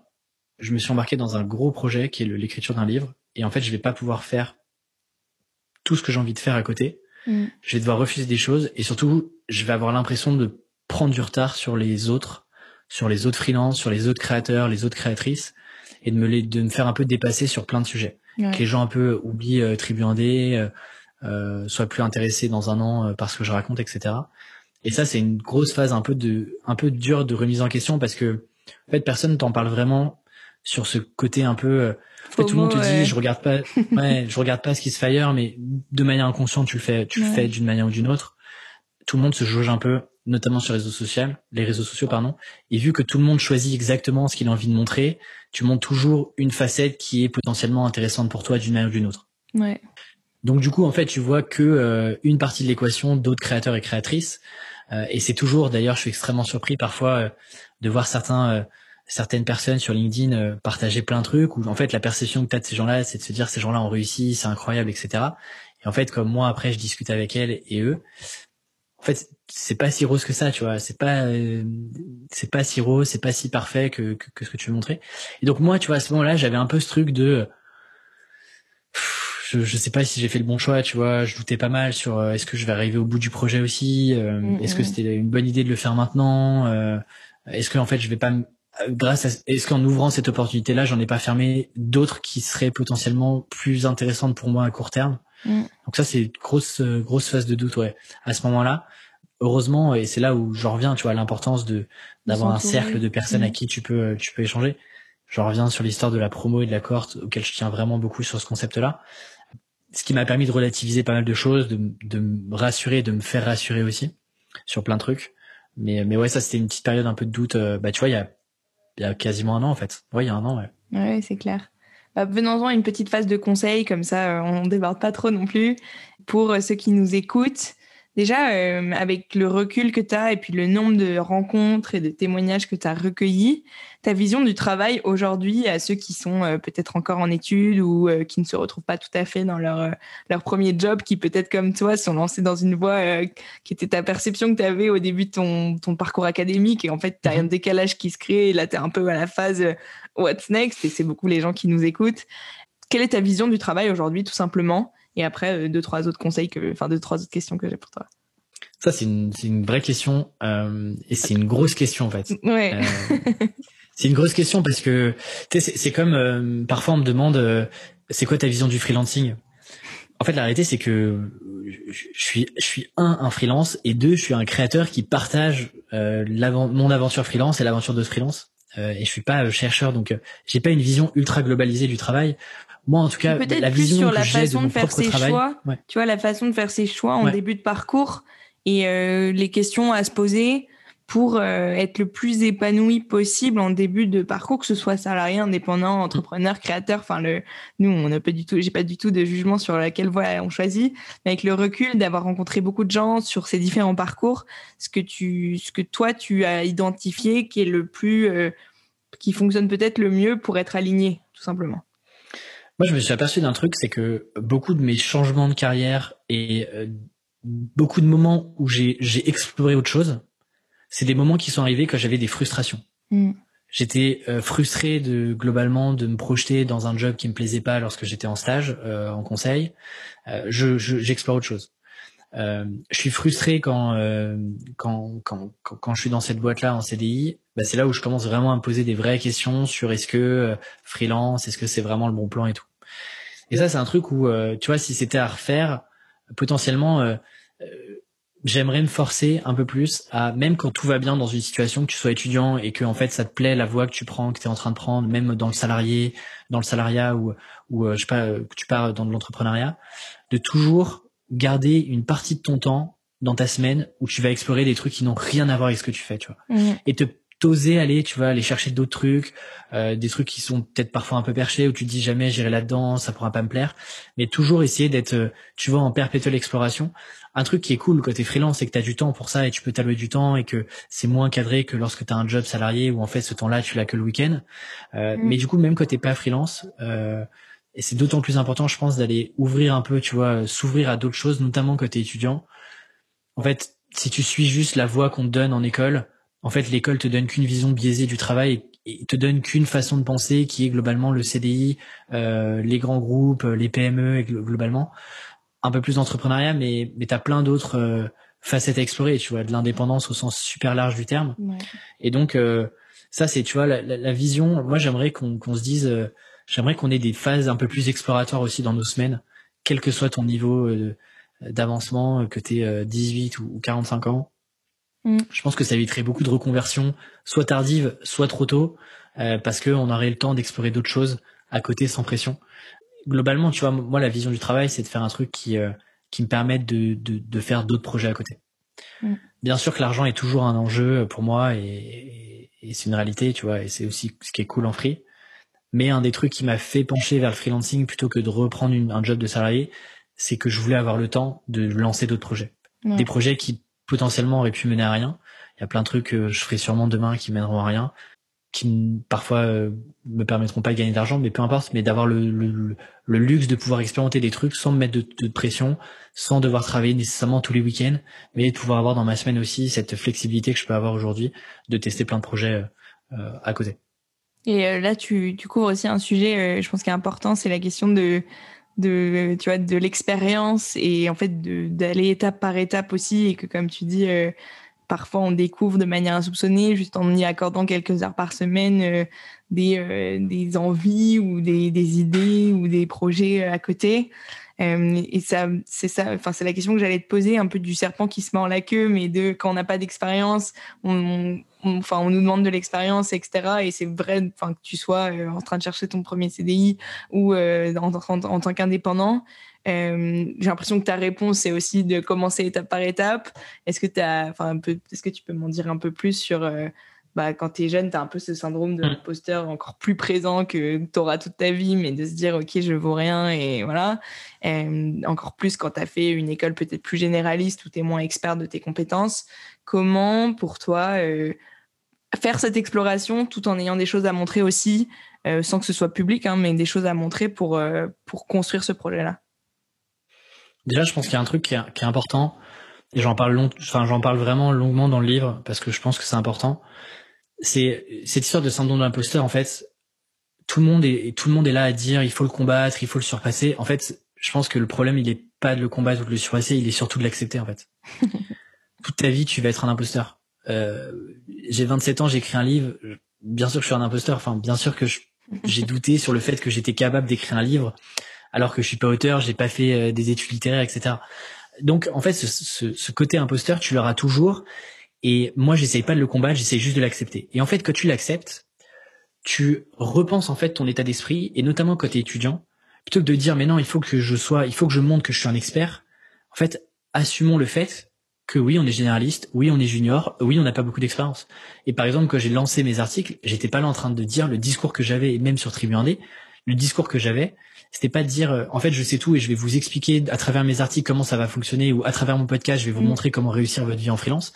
je me suis embarqué dans un gros projet qui est l'écriture d'un livre, et en fait, je vais pas pouvoir faire tout ce que j'ai envie de faire à côté. Mm. Je vais devoir refuser des choses, et surtout, je vais avoir l'impression de prendre du retard sur les autres, sur les autres freelances, sur les autres créateurs, les autres créatrices, et de me les, de me faire un peu dépasser sur plein de sujets. Que les gens un peu oublient euh, euh, euh, soient plus intéressés dans un an euh, par ce que je raconte, etc. Et ça, c'est une grosse phase un peu de, un peu dure de remise en question parce que, en fait, personne t'en parle vraiment sur ce côté un peu. Euh, tout le monde te dit, je regarde pas, ouais, je regarde pas ce qui se fait ailleurs, mais de manière inconsciente, tu le fais, tu le fais d'une manière ou d'une autre. Tout le monde se jauge un peu, notamment sur les réseaux sociaux, les réseaux sociaux, pardon. Et vu que tout le monde choisit exactement ce qu'il a envie de montrer, tu montres toujours une facette qui est potentiellement intéressante pour toi d'une manière ou d'une autre. Ouais. Donc du coup, en fait, tu vois que euh, une partie de l'équation d'autres créateurs et créatrices. Euh, et c'est toujours, d'ailleurs, je suis extrêmement surpris parfois euh, de voir certains, certaines personnes sur LinkedIn partager plein de trucs où en fait la perception que tu as de ces gens-là, c'est de se dire ces gens-là ont réussi, c'est incroyable, etc. Et en fait, comme moi après, je discute avec elles et eux. En fait, c'est pas si rose que ça, tu vois. C'est pas, c'est pas si rose, c'est pas si parfait que, que, que ce que tu veux montrer. Et donc moi, tu vois, à ce moment-là, j'avais un peu ce truc de je, je sais pas si j'ai fait le bon choix, tu vois. Je doutais pas mal sur euh, est-ce que je vais arriver au bout du projet aussi. Euh, mm, est-ce que mm. c'était une bonne idée de le faire maintenant euh, Est-ce que en fait je vais pas grâce à est-ce qu'en ouvrant cette opportunité là, j'en ai pas fermé d'autres qui seraient potentiellement plus intéressantes pour moi à court terme. Mm. Donc ça c'est une grosse grosse phase de doute ouais. À ce moment-là, heureusement et c'est là où j'en reviens, tu vois, l'importance de d'avoir un cercle de personnes à qui tu peux tu peux échanger. Je reviens sur l'histoire de la promo et de la cohorte auquel je tiens vraiment beaucoup sur ce concept-là ce qui m'a permis de relativiser pas mal de choses, de, de me rassurer, de me faire rassurer aussi sur plein de trucs. Mais, mais ouais, ça c'était une petite période un peu de doute. Euh, bah tu vois, il y a, il y a quasiment un an en fait. Ouais, il y a un an, ouais. Ouais, c'est clair. Bah, venons-en à une petite phase de conseil, comme ça euh, on déborde pas trop non plus. Pour euh, ceux qui nous écoutent, déjà, avec le recul que tu as et puis le nombre de rencontres et de témoignages que tu as recueillis, ta vision du travail aujourd'hui à ceux qui sont euh, peut-être encore en études ou euh, qui ne se retrouvent pas tout à fait dans leur, euh, leur premier job, qui peut-être comme toi sont lancés dans une voie qui était ta perception que tu avais au début de ton, ton parcours académique et en fait tu as un mhm. décalage qui se crée et là tu es un peu à la phase what's next? Et c'est beaucoup les gens qui nous écoutent. Quelle est ta vision du travail aujourd'hui tout simplement? Et après deux trois autres conseils que enfin deux trois autres questions que j'ai pour toi. Ça, c'est une, une, vraie question et c'est une grosse question en fait. Ouais. C'est une grosse question parce que c'est comme euh, parfois on me demande euh, c'est quoi ta vision du freelancing? En fait, la réalité c'est que je suis je suis un un freelance et deux je suis un créateur qui partage euh, mon aventure freelance et l'aventure de freelance. Euh, et je suis pas chercheur donc j'ai pas une vision ultra globalisée du travail. Moi, en tout cas, la vision sur la façon de, faire ses choix. Tu vois, la façon de faire ses choix en début de parcours et les questions à se poser pour euh, être le plus épanoui possible en début de parcours, que ce soit salarié, indépendant, entrepreneur, créateur. Enfin, le, nous, on n'a pas du tout, j'ai pas du tout de jugement sur laquelle voie on choisit, mais avec le recul d'avoir rencontré beaucoup de gens sur ces différents parcours, ce que tu, ce que toi tu as identifié qui est le plus, euh, qui fonctionne peut-être le mieux pour être aligné, tout simplement. Moi, je me suis aperçu d'un truc, c'est que beaucoup de mes changements de carrière et euh, beaucoup de moments où j'ai exploré autre chose, c'est des moments qui sont arrivés quand j'avais des frustrations. Mm. J'étais euh, frustré de globalement de me projeter dans un job qui me plaisait pas lorsque j'étais en stage euh, en conseil. Euh, je j'explore autre chose. je suis frustré quand, quand, quand quand je suis dans cette boîte là en CDI. Bah, c'est là où je commence vraiment à me poser des vraies questions sur est-ce que freelance, est-ce que c'est vraiment le bon plan et tout. Et ça c'est un truc où tu vois si c'était à refaire potentiellement j'aimerais me forcer un peu plus à même quand tout va bien dans une situation que tu sois étudiant et que en fait ça te plaît la voie que tu prends que tu es en train de prendre même dans le salarié dans le salariat ou ou euh, je sais pas euh, que tu pars dans l'entrepreneuriat de toujours garder une partie de ton temps dans ta semaine où tu vas explorer des trucs qui n'ont rien à voir avec ce que tu fais tu vois mmh. et te t'oser aller, tu vois, aller chercher d'autres trucs, euh, des trucs qui sont peut-être parfois un peu perchés où tu te dis jamais j'irai là-dedans, ça pourra pas me plaire, mais toujours essayer d'être, euh, tu vois, en perpétuelle exploration. Un truc qui est cool côté freelance, c'est que tu as du temps pour ça et tu peux t'allouer du temps et que c'est moins cadré que lorsque tu as un job salarié où en fait ce temps-là tu l'as que le week-end. Euh, mm. Mais du coup, même quand t'es pas freelance, euh, et c'est d'autant plus important, je pense, d'aller ouvrir un peu, tu vois, s'ouvrir à d'autres choses, notamment quand t'es étudiant. En fait, si tu suis juste la voie qu'on te donne en école, en fait, l'école te donne qu'une vision biaisée du travail et te donne qu'une façon de penser qui est globalement le CDI, euh, les grands groupes, les PME et globalement un peu plus d'entrepreneuriat, mais mais t'as plein d'autres euh, facettes à explorer. Tu vois, de l'indépendance au sens super large du terme. Et donc euh, ça, c'est tu vois la, la, vision. Moi, j'aimerais qu'on qu'on se dise, euh, j'aimerais qu'on ait des phases un peu plus exploratoires aussi dans nos semaines, quel que soit ton niveau d'avancement, que t'aies 18 ou 45 ans Mm. Je pense que ça éviterait beaucoup de reconversions, soit tardives, soit trop tôt, parce qu'on aurait le temps d'explorer d'autres choses à côté sans pression. Globalement, tu vois, moi la vision du travail, c'est de faire un truc qui euh, qui me permette de, de, de faire d'autres projets à côté. Mm. Bien sûr que l'argent est toujours un enjeu pour moi et, et, c'est une réalité, tu vois, et c'est aussi ce qui est cool en free. Mais un des trucs qui m'a fait pencher vers le freelancing plutôt que de reprendre un job de salarié, c'est que je voulais avoir le temps de lancer d'autres projets. Des projets qui potentiellement aurait pu mener à rien. Il y a plein de trucs que je ferai sûrement demain qui mèneront à rien, qui parfois euh, me permettront pas de gagner d'argent, mais peu importe, mais d'avoir le, le, le, luxe de pouvoir expérimenter des trucs sans me mettre de, de, pression, sans devoir travailler nécessairement tous les week-ends, mais de pouvoir avoir dans ma semaine aussi cette flexibilité que je peux avoir aujourd'hui de tester plein de projets euh, à côté. Et euh, là, tu, tu couvres aussi un sujet, je pense, qui est important, c'est la question de de tu vois de l'expérience et en fait d'aller étape par étape aussi et que comme tu dis euh, parfois on découvre de manière insoupçonnée juste en y accordant quelques heures par semaine euh, des euh, des envies ou des, idées ou des projets à côté et ça c'est ça enfin c'est la question que j'allais te poser un peu du serpent qui se mord la queue mais de quand on n'a pas d'expérience on enfin, on nous demande de l'expérience, etc. Et c'est vrai, enfin, que tu sois euh, en train de chercher ton premier CDI ou euh, en, tant qu'indépendant. Euh, j'ai l'impression que ta réponse c'est aussi de commencer étape par étape. Est-ce que tu que peux m'en dire un peu plus sur bah, quand tu es jeune, tu as un peu ce syndrome de mmh. l'imposteur encore plus présent que tu auras toute ta vie, mais de se dire, OK, je vaux rien, et voilà. encore plus quand tu as fait une école peut-être plus généraliste où tu es moins expert de tes compétences. Comment, pour toi, faire cette exploration tout en ayant des choses à montrer aussi, euh, sans que ce soit public, hein, mais des choses à montrer pour, euh, pour construire ce projet-là? Déjà, je pense qu'il y a un truc qui est, qui est important, et j'en parle, long, enfin, j'en parle vraiment longuement dans le livre, parce que je pense que c'est important. C'est cette histoire de syndrome de l'imposteur, en fait, tout le monde est tout le monde est là à dire il faut le combattre, il faut le surpasser. En fait, je pense que le problème il est pas de le combattre ou de le surpasser, il est surtout de l'accepter en fait. Toute ta vie, tu vas être un imposteur. Euh, j'ai 27 ans, j'ai écrit un livre. Bien sûr que je suis un imposteur. Enfin, bien sûr que j'ai douté sur le fait que j'étais capable d'écrire un livre, alors que je suis pas auteur, j'ai pas fait euh, des études littéraires, etc. Donc, en fait, ce, ce, ce côté imposteur, tu l'auras toujours. Et moi, j'essaye pas de le combattre, j'essaye juste de l'accepter. Et en fait, quand tu l'acceptes, tu repenses en fait ton état d'esprit, et notamment quand tu es étudiant, plutôt que de dire mais non, il faut que je sois, il faut que je montre que je suis un expert. En fait, assumons le fait que oui, on est généraliste, oui, on est junior, oui, on n'a pas beaucoup d'expérience. Et par exemple, quand j'ai lancé mes articles, j'étais pas là en train de dire le discours que j'avais, et même sur Tribu Indé, le discours que j'avais, c'était pas de dire, euh, en fait, je sais tout et je vais vous expliquer à travers mes articles comment ça va fonctionner, ou à travers mon podcast, je vais vous mm. montrer comment réussir votre vie en freelance.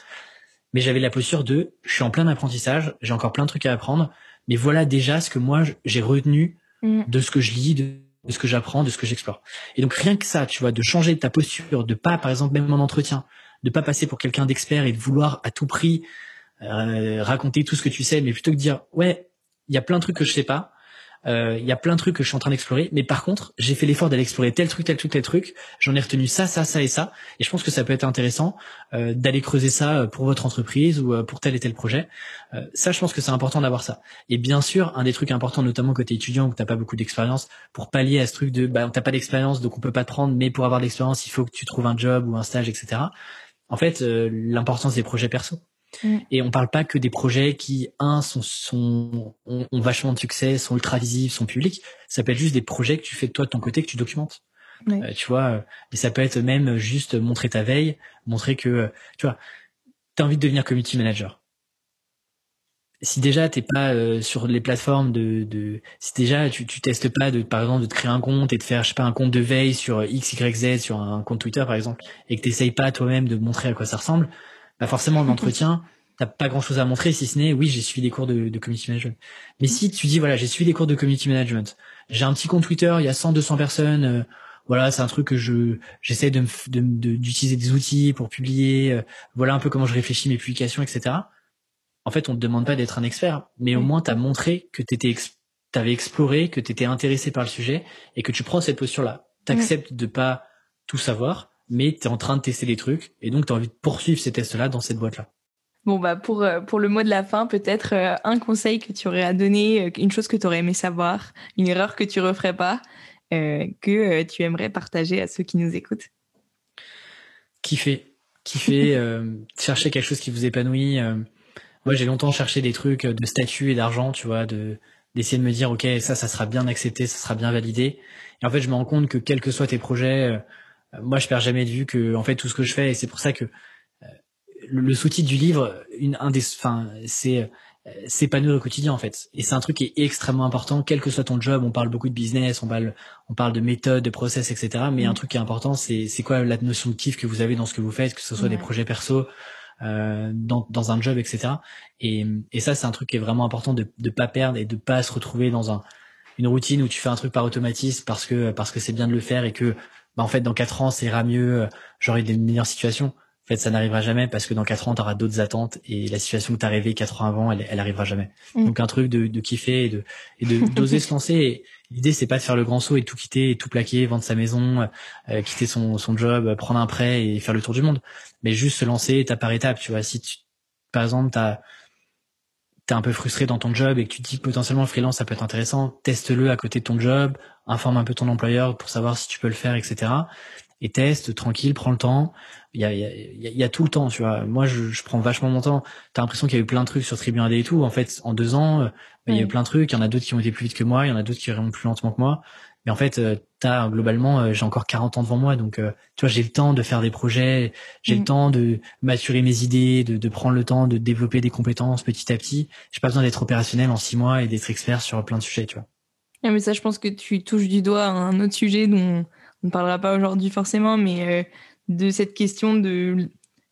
Mais j'avais la posture de, je suis en plein apprentissage, j'ai encore plein de trucs à apprendre, mais voilà déjà ce que moi, j'ai retenu mm. de ce que je lis, de ce que j'apprends, de ce que j'explore. Et donc rien que ça, tu vois, de changer ta posture, de pas, par exemple, même en entretien, de pas passer pour quelqu'un d'expert et de vouloir à tout prix euh, raconter tout ce que tu sais, mais plutôt que dire ouais, il y a plein de trucs que je sais pas, il y a plein de trucs que je suis en train d'explorer, mais par contre, j'ai fait l'effort d'aller explorer tel truc, tel truc, tel truc. J'en ai retenu ça, ça, ça et ça, et je pense que ça peut être intéressant euh, d'aller creuser ça pour votre entreprise ou pour tel et tel projet. ça, je pense que c'est important d'avoir ça. Et bien sûr, un des trucs importants, notamment côté étudiant où t'as pas beaucoup d'expérience, pour pallier à ce truc de bah t'as pas d'expérience, donc on peut pas te prendre, mais pour avoir de l'expérience, il faut que tu trouves un job ou un stage, etc en fait, euh, l'importance des projets perso. Mm. Et on parle pas que des projets qui, un, sont, sont ont, vachement de succès, sont ultra visibles, sont publics. Ça peut être juste des projets que tu fais de toi de ton côté, que tu documentes. Euh, tu vois, euh, mais ça peut être même juste montrer ta veille, montrer que, tu vois, t'as envie de devenir community manager. si déjà t'es pas euh, sur les plateformes de, de si déjà tu, tu testes pas de par exemple de te créer un compte et de faire je sais pas un compte de veille sur x y z sur un compte Twitter par exemple et que t'essayes pas toi-même de montrer à quoi ça ressemble bah forcément l'entretien t'as pas grand chose à montrer si ce n'est oui j'ai suivi des cours de, de community management. Mais si tu dis voilà j'ai suivi des cours de community management j'ai un petit compte Twitter il y a 100 200 personnes euh, voilà c'est un truc que je j'essaie de d'utiliser de, des outils pour publier euh, voilà un peu comment je réfléchis mes publications etc en fait, on te demande pas d'être un expert, mais au moins tu as montré que tu ex avais exploré, que tu étais intéressé par le sujet et que tu prends cette posture-là. Tu acceptes de pas tout savoir, mais tu es en train de tester des trucs et donc tu as envie de poursuivre ces tests-là dans cette boîte-là. Bon bah pour euh, pour le mot de la fin, peut-être euh, un conseil que tu aurais à donner, euh, une chose que tu aurais aimé savoir, une erreur que tu referais pas, que tu aimerais partager à ceux qui nous écoutent. Kiffer, kiffer, chercher quelque chose qui vous épanouit moi j'ai longtemps cherché des trucs de statut et d'argent, tu vois, de d'essayer de me dire ok ça ça sera bien accepté, ça sera bien validé. Et en fait je me rends compte que quels que soient tes projets, moi je perds jamais de vue que en fait tout ce que je fais et c'est pour ça que euh, le, sous-titre du livre, une un des, enfin c'est euh, s'épanouir au quotidien en fait. Et c'est un truc qui est extrêmement important, quel que soit ton job. On parle beaucoup de business, on parle, on parle de méthode, de process, etc. Mais un mm. truc qui est important, c'est c'est quoi la notion de kiff que vous avez dans ce que vous faites, que ce soit des projets perso, euh, dans, dans un job, etc. Et, et ça, c'est un truc qui est vraiment important de ne pas perdre et de pas se retrouver dans un, une routine où tu fais un truc par automatisme parce que parce que c'est bien de le faire et que bah, en fait dans quatre ans ça ira mieux, j'aurai des meilleures situations. En fait, ça n'arrivera jamais parce que dans quatre ans, tu auras d'autres attentes et la situation que tu as rêvé quatre ans avant, elle, elle arrivera jamais. Mm. Donc un truc de, de kiffer et de et de d'oser se lancer. L'idée, c'est pas de faire le grand saut et tout quitter, et tout plaquer, vendre sa maison, euh, quitter son, son job, prendre un prêt et faire le tour du monde. Mais juste se lancer étape par étape. Tu vois, si tu, par exemple, t'as t'es un peu frustré dans ton job et que tu te dis que potentiellement le freelance ça peut être intéressant, teste-le à côté de ton job, informe un peu ton employeur pour savoir si tu peux le faire, etc. Et teste tranquille, prends le temps. Il y a, il y a, il y a tout le temps, tu vois. Moi, je, je prends vachement mon temps. T'as l'impression qu'il y a eu plein de trucs sur Tribu 1D et tout. En fait, en deux ans, il y a eu plein de trucs. Il y en a d'autres qui ont été plus vite que moi. Il y en a d'autres qui iront plus lentement que moi. Mais en fait, euh, t'as globalement, euh, j'ai encore 40 ans devant moi, donc euh, tu vois, j'ai le temps de faire des projets, j'ai le mm. temps de maturer mes idées, de, de, prendre le temps de développer des compétences petit à petit. J'ai pas besoin d'être opérationnel en six mois et d'être expert sur plein de sujets, tu vois. Ah, mais ça, je pense que tu touches du doigt un autre sujet dont on ne parlera pas aujourd'hui forcément, mais de cette question de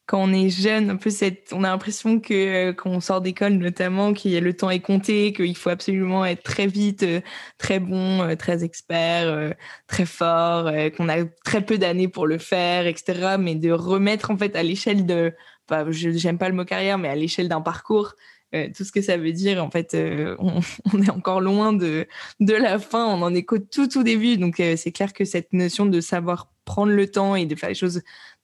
quand on est jeune, un peu cette, on a l'impression que euh, quand on sort d'école notamment, a le temps est compté, qu'il faut absolument être très vite, euh, très bon, euh, très expert, très fort, qu'on a très peu d'années pour le faire, etc. Mais de remettre en fait à l'échelle de, bah, j'aime pas le mot carrière, mais à l'échelle d'un parcours, tout ce que ça veut dire. En fait, on, on, est encore loin de, de la fin, on en est qu'au tout, tout début. Donc, c'est clair que cette notion de savoir prendre le temps et de faire les choses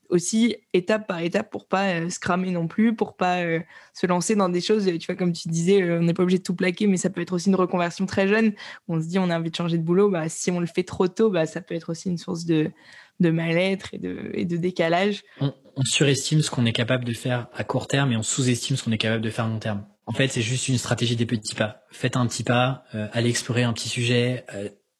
aussi étape par étape pour pas euh, se cramer non plus, pour pas euh, se lancer dans des choses, tu vois, comme tu disais, euh, on n'est pas obligé de tout plaquer, mais ça peut être aussi une reconversion très jeune. On se dit, on a envie de changer de boulot, bah, si on le fait trop tôt, bah, ça peut être aussi une source de, de mal-être et de, et de décalage. On, surestime ce qu'on est capable de faire à court terme et on sous-estime ce qu'on est capable de faire à long terme. En fait, c'est juste une stratégie des petits pas. Faites un petit pas, allez explorer un petit sujet.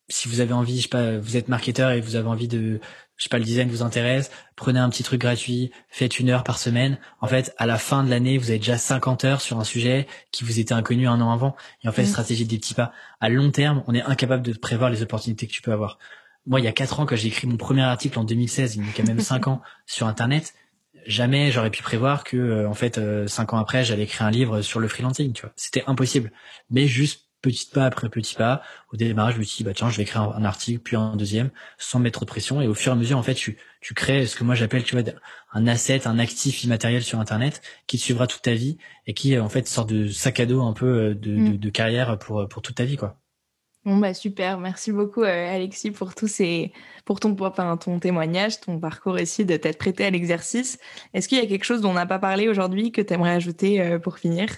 si vous avez envie, je sais pas, vous êtes marketeur et vous avez envie de je sais pas, le design vous intéresse, prenez un petit truc gratuit, faites une heure par semaine. En fait, à la fin de l'année, vous avez déjà 50 heures sur un sujet qui vous était inconnu un an avant. Et en fait, mmh. stratégie des petits pas. À long terme, on est incapable de prévoir les opportunités que tu peux avoir. Moi, il y a quatre ans, quand j'ai écrit mon premier article en 2016, il y a quand même cinq ans sur Internet, jamais j'aurais pu prévoir que, euh, en fait, euh, cinq ans après, j'allais écrire un livre sur le freelancing, tu vois. C'était impossible. Mais juste petit pas après petit pas. Au démarrage, je me suis dit, bah tiens, je vais écrire un, article, puis un deuxième, sans mettre trop de pression. Et au fur et à mesure, en fait, tu, tu crées ce que moi j'appelle, tu vois, un asset, un actif immatériel sur Internet qui te suivra toute ta vie et qui, en fait, sort de sac à dos un peu euh, de, mm. de, carrière pour, pour toute ta vie, quoi. Bon bah super, merci beaucoup euh, Alexis pour tous ces, pour ton, enfin, ton témoignage, ton parcours aussi de t'être prêté à l'exercice. Est-ce qu'il y a quelque chose dont on n'a pas parlé aujourd'hui que tu aimerais ajouter euh, pour finir?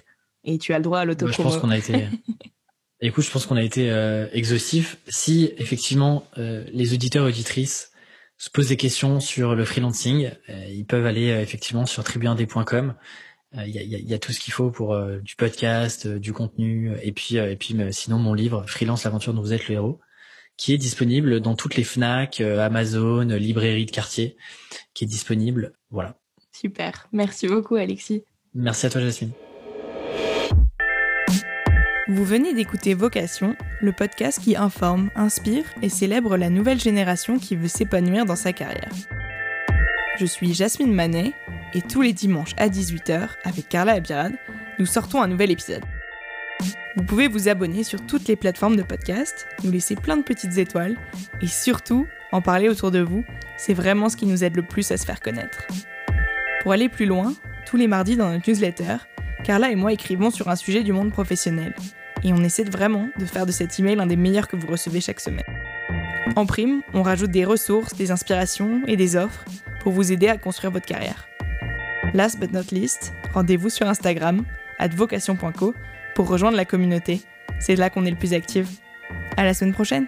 Et tu as le droit à l'auto. je pense qu'on a été, Écoute, je pense qu'on a été euh, exhaustif. Si effectivement euh, les auditeurs et auditrices se posent des questions sur le freelancing, euh, ils peuvent aller effectivement sur tribuindé.com. Il y a, y, a, tout ce qu'il faut pour du podcast, du contenu, et puis et puis sinon mon livre Freelance l'aventure dont vous êtes le héros, qui est disponible dans toutes les Fnac, Amazon, librairie de quartier, qui est disponible. Voilà. Super. Merci beaucoup Alexis. Merci à toi Jasmine. Vous venez d'écouter Vocation, le podcast qui informe, inspire et célèbre la nouvelle génération qui veut s'épanouir dans sa carrière. Je suis Jasmine Manet et tous les dimanches à 18h, avec Carla Abirad, nous sortons un nouvel épisode. Vous pouvez vous abonner sur toutes les plateformes de podcast, nous laisser plein de petites étoiles et surtout en parler autour de vous, c'est vraiment ce qui nous aide le plus à se faire connaître. Pour aller plus loin, tous les mardis dans notre newsletter, Carla et moi écrivons sur un sujet du monde professionnel et on essaie vraiment de faire de cet email un des meilleurs que vous recevez chaque semaine. En prime, on rajoute des ressources, des inspirations et des offres pour vous aider à construire votre carrière. Last but not least, rendez-vous sur Instagram, vocation.co, pour rejoindre la communauté. C'est là qu'on est le plus actif. À la semaine prochaine!